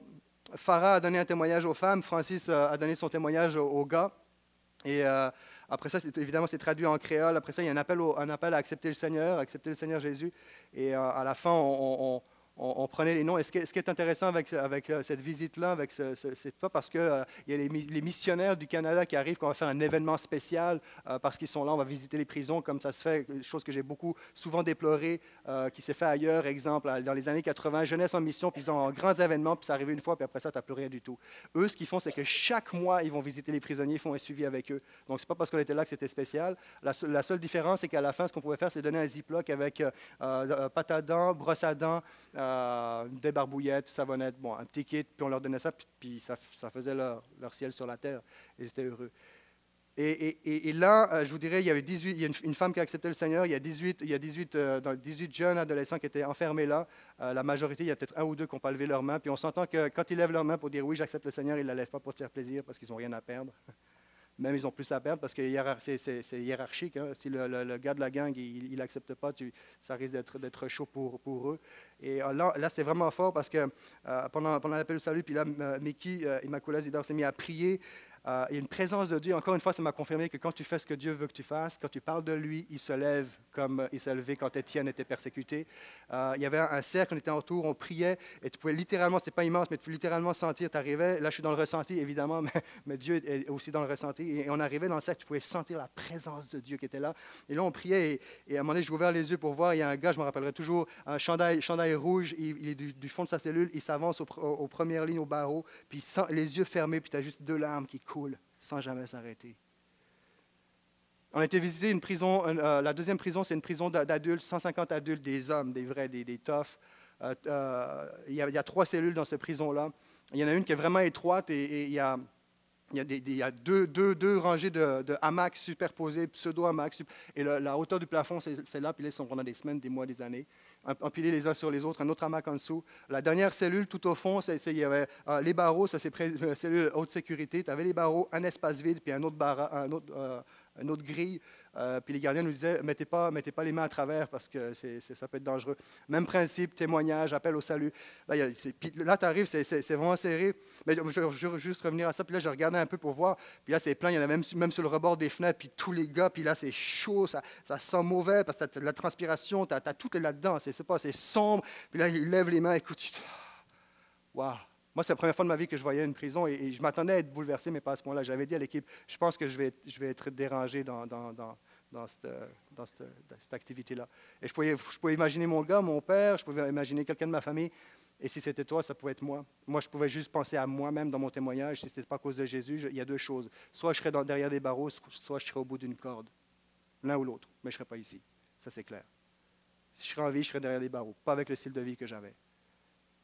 Farah a donné un témoignage aux femmes, Francis a donné son témoignage aux, gars. Et euh, après ça, évidemment, c'est traduit en créole. Après ça, il y a un appel, à accepter le Seigneur, accepter le Seigneur Jésus. Et euh, à la fin, on, prenait les noms. Et ce qui, est, intéressant avec, euh, cette visite-là, avec ce, c'est pas parce qu'il euh, y a les, missionnaires du Canada qui arrivent qu'on va faire un événement spécial euh, parce qu'ils sont là, on va visiter les prisons comme ça se fait, chose que j'ai beaucoup souvent déplorée, qui s'est fait ailleurs, exemple, dans les années 80, jeunesse en mission, puis ils ont un grands événements, puis ça arrive une fois, puis après ça, tu n'as plus rien du tout. Eux, ce qu'ils font, c'est que chaque mois, ils vont visiter les prisonniers, ils font un suivi avec eux. Donc, c'est pas parce qu'on était là que c'était spécial. La, seule différence, c'est qu'à la fin, ce qu'on pouvait faire, c'est donner un ziploc avec dents, brosse à dents, euh, des barbouillettes, savonnettes, bon, un petit kit, puis on leur donnait ça, puis, ça, faisait leur, ciel sur la terre. Ils étaient heureux. Et, là, euh, je vous dirais, il y avait 18, il y a une, femme qui a accepté le Seigneur, il y a 18, il y a 18, 18 euh, jeunes adolescents qui étaient enfermés là. la majorité, il y a peut-être un ou deux qui n'ont pas levé leurs mains. Puis on s'entend que quand ils lèvent leurs mains pour dire oui, j'accepte le Seigneur, ils ne la lèvent pas pour te faire plaisir parce qu'ils n'ont rien à perdre. Même ils ont plus à perdre parce que c'est hiérarchique. Hein. Si le, gars de la gang, il n'accepte pas, ça risque d'être chaud pour, eux. Et euh, là, c'est vraiment fort parce que euh, pendant, l'appel au salut, puis là, Mickey, euh, Immaculée Zidor s'est mis à prier euh, il y a une présence de Dieu. Encore une fois, ça m'a confirmé que quand tu fais ce que Dieu veut que tu fasses, quand tu parles de lui, il se lève comme il s'est levé quand Étienne était persécuté. Euh, il y avait un, cercle, on était autour, on priait, et tu pouvais littéralement, c'est pas immense, mais tu pouvais littéralement sentir, tu arrivais, là je suis dans le ressenti évidemment, mais, Dieu est aussi dans le ressenti, et on arrivait dans le cercle, tu pouvais sentir la présence de Dieu qui était là. Et là on priait, et, à un moment donné, j'ai ouvert les yeux pour voir, il y a un gars, je me rappellerai toujours, un chandail, rouge, il, est du, fond de sa cellule, il s'avance aux, premières lignes, au barreau, puis les yeux fermés, puis tu as juste deux larmes qui coulent sans jamais s'arrêter. On a été visiter une prison, euh, la deuxième prison, c'est une prison d'adultes, 150 adultes, des hommes, des vrais, des, des toughs. Euh, euh, il, y a, trois cellules dans cette prison-là. Il y en a une qui est vraiment étroite et, il y a, deux, rangées de, hamacs superposés, pseudo-hamacs. Et la, hauteur du plafond, c'est là, puis là, ils sont pendant des semaines, des mois, des années empilés les uns sur les autres, un autre hamac en dessous. La dernière cellule, tout au fond, il y avait euh, les barreaux, ça c'est euh, cellule haute sécurité. Tu avais les barreaux, un espace vide, puis un autre, barra, un autre, euh, une autre grille. Euh, puis les gardiens nous disaient mettez pas, mettez pas les mains à travers parce que ça peut être dangereux. Même principe, témoignage, appel au salut. Là, là tu arrives, c'est vraiment serré. Mais je, veux juste revenir à ça. Puis là, je regardais un peu pour voir. Puis là, c'est plein. Il y en a même, même sur le rebord des fenêtres. Puis tous les gars. Puis là, c'est chaud. Ça, ça, sent mauvais parce que tu as de la transpiration. Tu as, tout là-dedans. C'est pas, c'est sombre. Puis là, il lève les mains. Écoute, waouh. Moi, c'est la première fois de ma vie que je voyais une prison et, je m'attendais à être bouleversé, mais pas à ce point-là. J'avais dit à l'équipe, je pense que je vais, je vais être dérangé dans, dans cette, activité-là. Et je pouvais, je pouvais imaginer mon gars, mon père, je pouvais imaginer quelqu'un de ma famille. Et si c'était toi, ça pouvait être moi. Moi, je pouvais juste penser à moi-même dans mon témoignage. Si ce n'était pas à cause de Jésus, il y a deux choses. Soit je serais derrière des barreaux, soit je serais au bout d'une corde. L'un ou l'autre. Mais je ne serais pas ici. Ça, c'est clair. Si je serais en vie, je serais derrière des barreaux. Pas avec le style de vie que j'avais.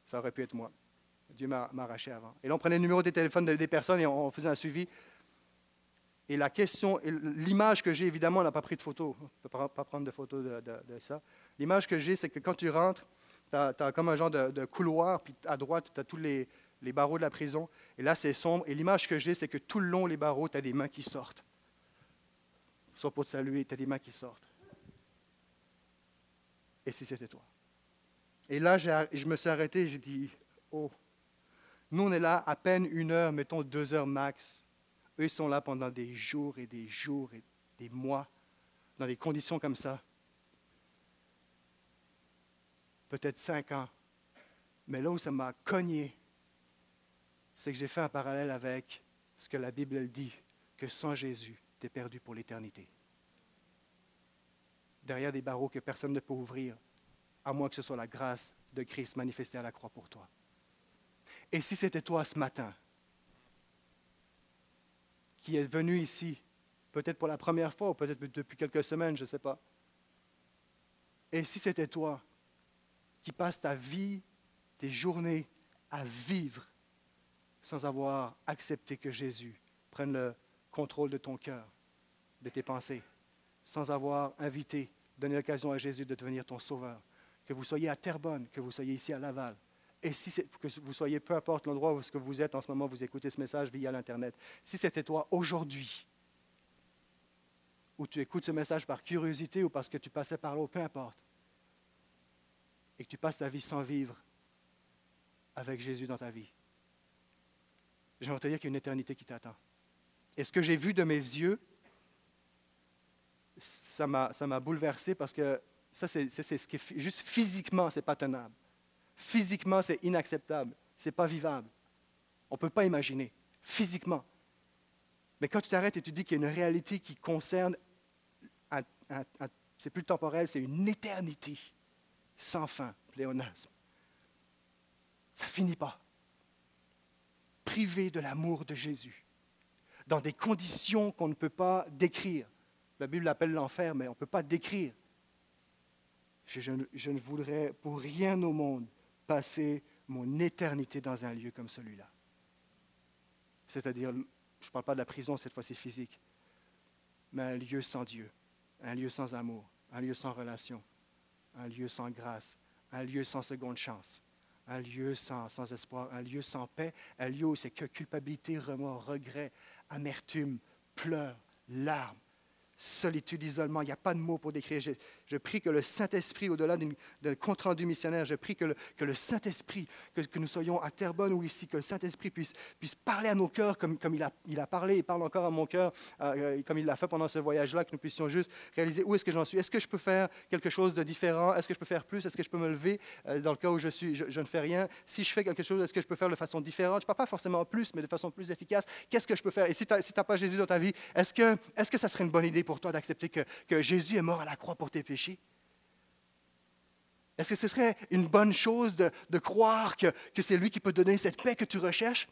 Ça aurait pu être moi. Dieu m'a arraché avant. Et là, on prenait le numéro des téléphones des personnes et on, faisait un suivi. Et la question, l'image que j'ai, évidemment, on n'a pas pris de photo. On ne peut pas prendre de photo de, ça. L'image que j'ai, c'est que quand tu rentres, tu as, comme un genre de, couloir, puis à droite, tu as tous les, barreaux de la prison. Et là, c'est sombre. Et l'image que j'ai, c'est que tout le long, les barreaux, tu as des mains qui sortent. Soit pour te saluer, tu as des mains qui sortent. Et si c'était toi? Et là, je me suis arrêté j'ai dit, oh, nous, on est là à peine une heure, mettons deux heures max. Eux, sont là pendant des jours et des jours et des mois, dans des conditions comme ça. peut-être cinq ans. Mais là où ça m'a cogné, c'est que j'ai fait un parallèle avec ce que la Bible dit, que sans Jésus, tu es perdu pour l'éternité. Derrière des barreaux que personne ne peut ouvrir, à moins que ce soit la grâce de Christ manifestée à la croix pour toi. Et si c'était toi ce matin, qui est venu ici, peut-être pour la première fois ou peut-être depuis quelques semaines, je ne sais pas, et si c'était toi qui passes ta vie, tes journées à vivre sans avoir accepté que Jésus prenne le contrôle de ton cœur, de tes pensées, sans avoir invité, donné l'occasion à Jésus de devenir ton sauveur, que vous soyez à Terrebonne, que vous soyez ici à Laval, et si que vous soyez, peu importe l'endroit où vous êtes en ce moment, vous écoutez ce message via l'Internet, si c'était toi aujourd'hui, ou tu écoutes ce message par curiosité ou parce que tu passais par là, peu importe, et que tu passes ta vie sans vivre avec Jésus dans ta vie, j'aimerais te dire qu'il y a une éternité qui t'attend. Et ce que j'ai vu de mes yeux, ça m'a bouleversé parce que ça, c'est ce qui est juste physiquement, c'est pas tenable. Physiquement, c'est inacceptable. C'est pas vivable. On ne peut pas imaginer. Physiquement. Mais quand tu t'arrêtes et tu dis qu'il y a une réalité qui concerne, c'est plus temporel, c'est une éternité sans fin, pléonasme. Ça finit pas. Privé de l'amour de Jésus, dans des conditions qu'on ne peut pas décrire. La Bible l'appelle l'enfer, mais on ne peut pas décrire. Je, ne voudrais pour rien au monde passer mon éternité dans un lieu comme celui-là. C'est-à-dire, je ne parle pas de la prison cette fois-ci physique, mais un lieu sans Dieu, un lieu sans amour, un lieu sans relation, un lieu sans grâce, un lieu sans seconde chance, un lieu sans, espoir, un lieu sans paix, un lieu où c'est que culpabilité, remords, regret, amertume, pleurs, larmes, solitude, isolement. Il n'y a pas de mots pour décrire. Je, prie que le Saint-Esprit, au-delà d'un compte-rendu missionnaire, je prie que le, Saint-Esprit, que, nous soyons à Terrebonne ou ici, que le Saint-Esprit puisse, parler à nos cœurs comme, il, a, il parlé et parle encore à mon cœur, euh, comme il l'a fait pendant ce voyage-là, que nous puissions juste réaliser où est-ce que j'en suis. Est-ce que je peux faire quelque chose de différent? Est-ce que je peux faire plus? Est-ce que je peux me lever euh, dans le cas où je, ne fais rien? Si je fais quelque chose, est-ce que je peux faire de façon différente? Je ne parle pas forcément plus, mais de façon plus efficace. Qu'est-ce que je peux faire? Et si tu n'as pas Jésus dans ta vie, est-ce que, est -ce que ça serait une bonne idée pour toi d'accepter que que, Jésus est mort à la croix pour tes péchés? Est-ce que ce serait une bonne chose de, croire que, que c'est lui qui peut donner cette paix que tu recherches?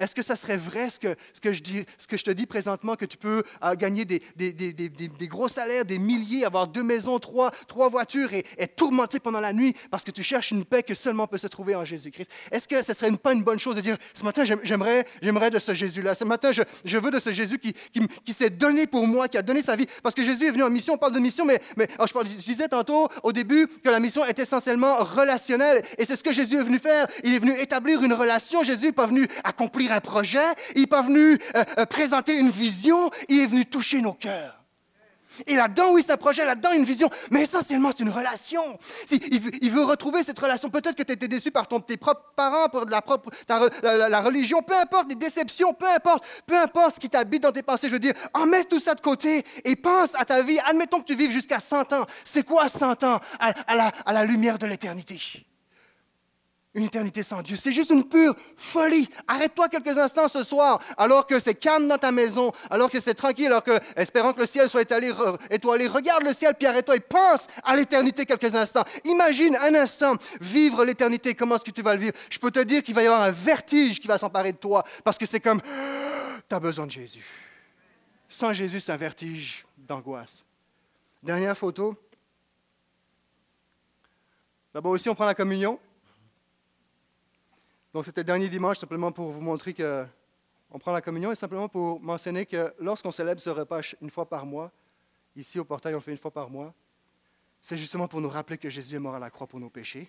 Est-ce que ça serait vrai ce que, ce que, je, dis, ce que je te dis présentement, que tu peux euh, gagner des, des, des, des, gros salaires, des milliers, avoir deux maisons, trois, trois voitures et être tourmenté pendant la nuit parce que tu cherches une paix que seulement peut se trouver en Jésus-Christ? Est-ce que ce serait pas une bonne chose de dire, ce matin, j'aimerais, j'aimerais de ce Jésus-là, ce matin, je, je, veux de ce Jésus qui, qui, qui s'est donné pour moi, qui a donné sa vie? Parce que Jésus est venu en mission, on parle de mission, mais, mais oh, je, je disais tantôt au début que la mission est essentiellement relationnelle et c'est ce que Jésus est venu faire. Il est venu établir une relation. Jésus n'est pas venu accomplir un projet, il n'est pas venu euh, euh, présenter une vision, il est venu toucher nos cœurs. Et là-dedans, oui, c'est un projet, là-dedans, une vision, mais essentiellement, c'est une relation. Si, il, veut retrouver cette relation. Peut-être que tu étais déçu par ton, tes propres parents, de la, propre, la, religion, peu importe, les déceptions, peu importe, peu importe ce qui t'habite dans tes pensées. Je veux dire, en mets tout ça de côté et pense à ta vie. Admettons que tu vives jusqu'à 100 ans. C'est quoi 100 ans la, à la lumière de l'éternité? Une éternité sans Dieu. C'est juste une pure folie. Arrête-toi quelques instants ce soir, alors que c'est calme dans ta maison, alors que c'est tranquille, alors que, espérant que le ciel soit étoilé, regarde le ciel, puis arrête-toi et pense à l'éternité quelques instants. Imagine un instant vivre l'éternité. Comment est-ce que tu vas le vivre? Je peux te dire qu'il va y avoir un vertige qui va s'emparer de toi, parce que c'est comme, tu as besoin de Jésus. Sans Jésus, c'est un vertige d'angoisse. Dernière photo. D'abord aussi, on prend la communion. Donc, c'était le dernier dimanche, simplement pour vous montrer qu'on prend la communion et simplement pour mentionner que lorsqu'on célèbre ce repas une fois par mois, ici au portail, on le fait une fois par mois, c'est justement pour nous rappeler que Jésus est mort à la croix pour nos péchés,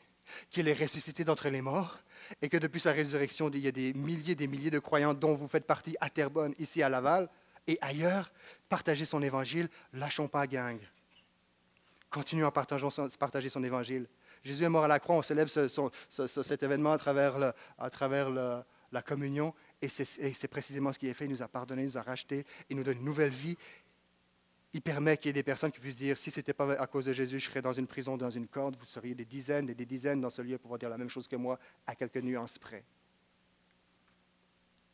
qu'il est ressuscité d'entre les morts et que depuis sa résurrection, il y a des milliers et des milliers de croyants dont vous faites partie à Terrebonne, ici à Laval et ailleurs. Partagez son évangile, lâchons pas gang. Continuons à partager son évangile. Jésus est mort à la croix, on célèbre cet événement à travers, la communion, et c'est précisément ce qu'il a fait. Il nous a pardonné, il nous a racheté, il nous donne une nouvelle vie. Il permet qu'il y ait des personnes qui puissent dire, si ce n'était pas à cause de Jésus, je serais dans une prison, dans une corde, vous seriez des dizaines et des dizaines dans ce lieu pour dire la même chose que moi, à quelques nuances près.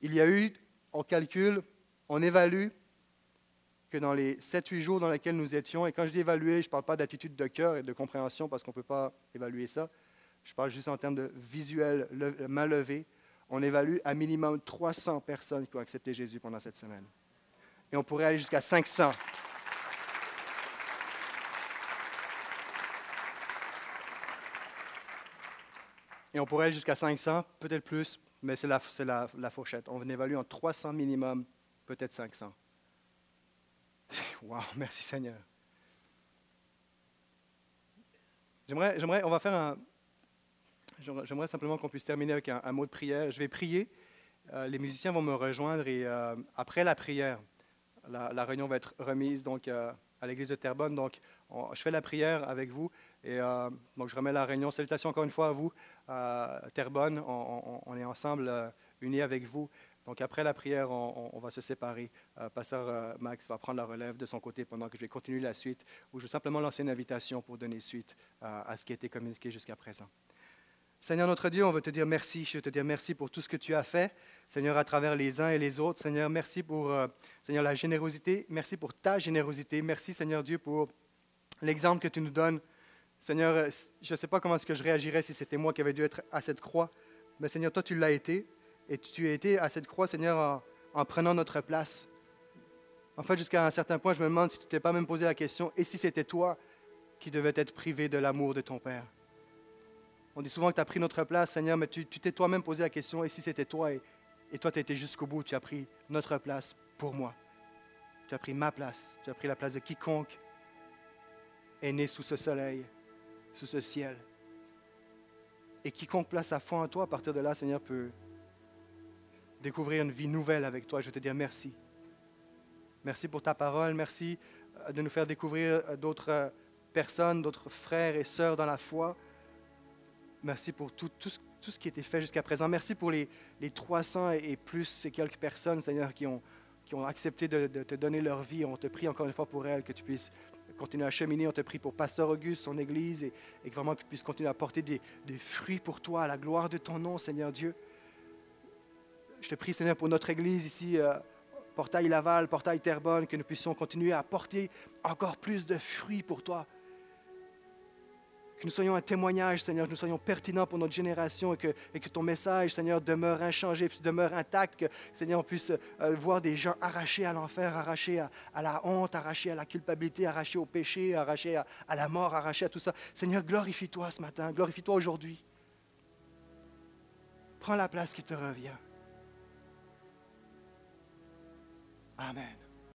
Il y a eu, on calcule, on évalue que dans les 7-8 jours dans lesquels nous étions, et quand je dis évaluer, je ne parle pas d'attitude de cœur et de compréhension parce qu'on ne peut pas évaluer ça, je parle juste en termes de visuel, main levée, on évalue à minimum 300 personnes qui ont accepté Jésus pendant cette semaine. Et on pourrait aller jusqu'à 500. Et on pourrait aller jusqu'à 500, peut-être plus, mais c'est la, la, la, fourchette. On évalue en 300 minimum, peut-être 500. Wow, merci Seigneur. J'aimerais, j'aimerais, on va faire un, j'aimerais simplement qu'on puisse terminer avec un, mot de prière. Je vais prier. Euh, les musiciens vont me rejoindre et euh, après la prière, la, réunion va être remise donc euh, à l'église de Terrebonne. Donc, je fais la prière avec vous et donc je remets la réunion. Salutations encore une fois à vous, Terrebonne. On, est ensemble unis avec vous. Donc après la prière, on, va se séparer. Pasteur Max va prendre la relève de son côté pendant que je vais continuer la suite, ou je vais simplement lancer une invitation pour donner suite à ce qui a été communiqué jusqu'à présent. Seigneur notre Dieu, on veut te dire merci. Je veux te dire merci pour tout ce que tu as fait, Seigneur, à travers les uns et les autres. Seigneur, merci pour euh, Seigneur, la générosité. Merci pour ta générosité. Merci, Seigneur Dieu, pour l'exemple que tu nous donnes. Seigneur, euh, je ne sais pas comment est-ce que je réagirais si c'était moi qui avais dû être à cette croix. Mais Seigneur, toi, tu l'as été. Et tu as été à cette croix, Seigneur, en, en prenant notre place. En fait, jusqu'à un certain point, je me demande si tu t'es pas même posé la question, et si c'était toi qui devais être privé de l'amour de ton Père? On dit souvent que tu as pris notre place, Seigneur, mais tu t'es toi-même posé la question, et si c'était toi, et, toi tu as été jusqu'au bout, tu as pris notre place pour moi. Tu as pris ma place, tu as pris la place de quiconque est né sous ce soleil, sous ce ciel. Et quiconque place sa foi en toi, à partir de là, Seigneur, peut découvrir une vie nouvelle avec toi. Je te dire merci. Merci pour ta parole. Merci euh, de nous faire découvrir euh, d'autres euh, personnes, d'autres frères et sœurs dans la foi. Merci pour tout, tout, ce qui a été fait jusqu'à présent. Merci pour les, les 300 et, plus ces quelques personnes, Seigneur, qui ont, qui ont accepté de, te donner leur vie. On te prie encore une fois pour elles, que tu puisses continuer à cheminer. On te prie pour Pasteur Auguste, son Église, et, et vraiment que tu puisses continuer à porter des, des, fruits pour toi, à la gloire de ton nom, Seigneur Dieu. Je te prie, Seigneur, pour notre Église ici, euh, Portail Laval, Portail Terrebonne, que nous puissions continuer à porter encore plus de fruits pour toi. Que nous soyons un témoignage, Seigneur, que nous soyons pertinents pour notre génération et que, ton message, Seigneur, demeure inchangé, demeure intact, que, Seigneur, on puisse euh, voir des gens arrachés à l'enfer, arrachés à, la honte, arrachés à la culpabilité, arrachés au péché, arrachés à, à la mort, arrachés à tout ça. Seigneur, glorifie-toi ce matin, glorifie-toi aujourd'hui. Prends la place qui te revient. Amen.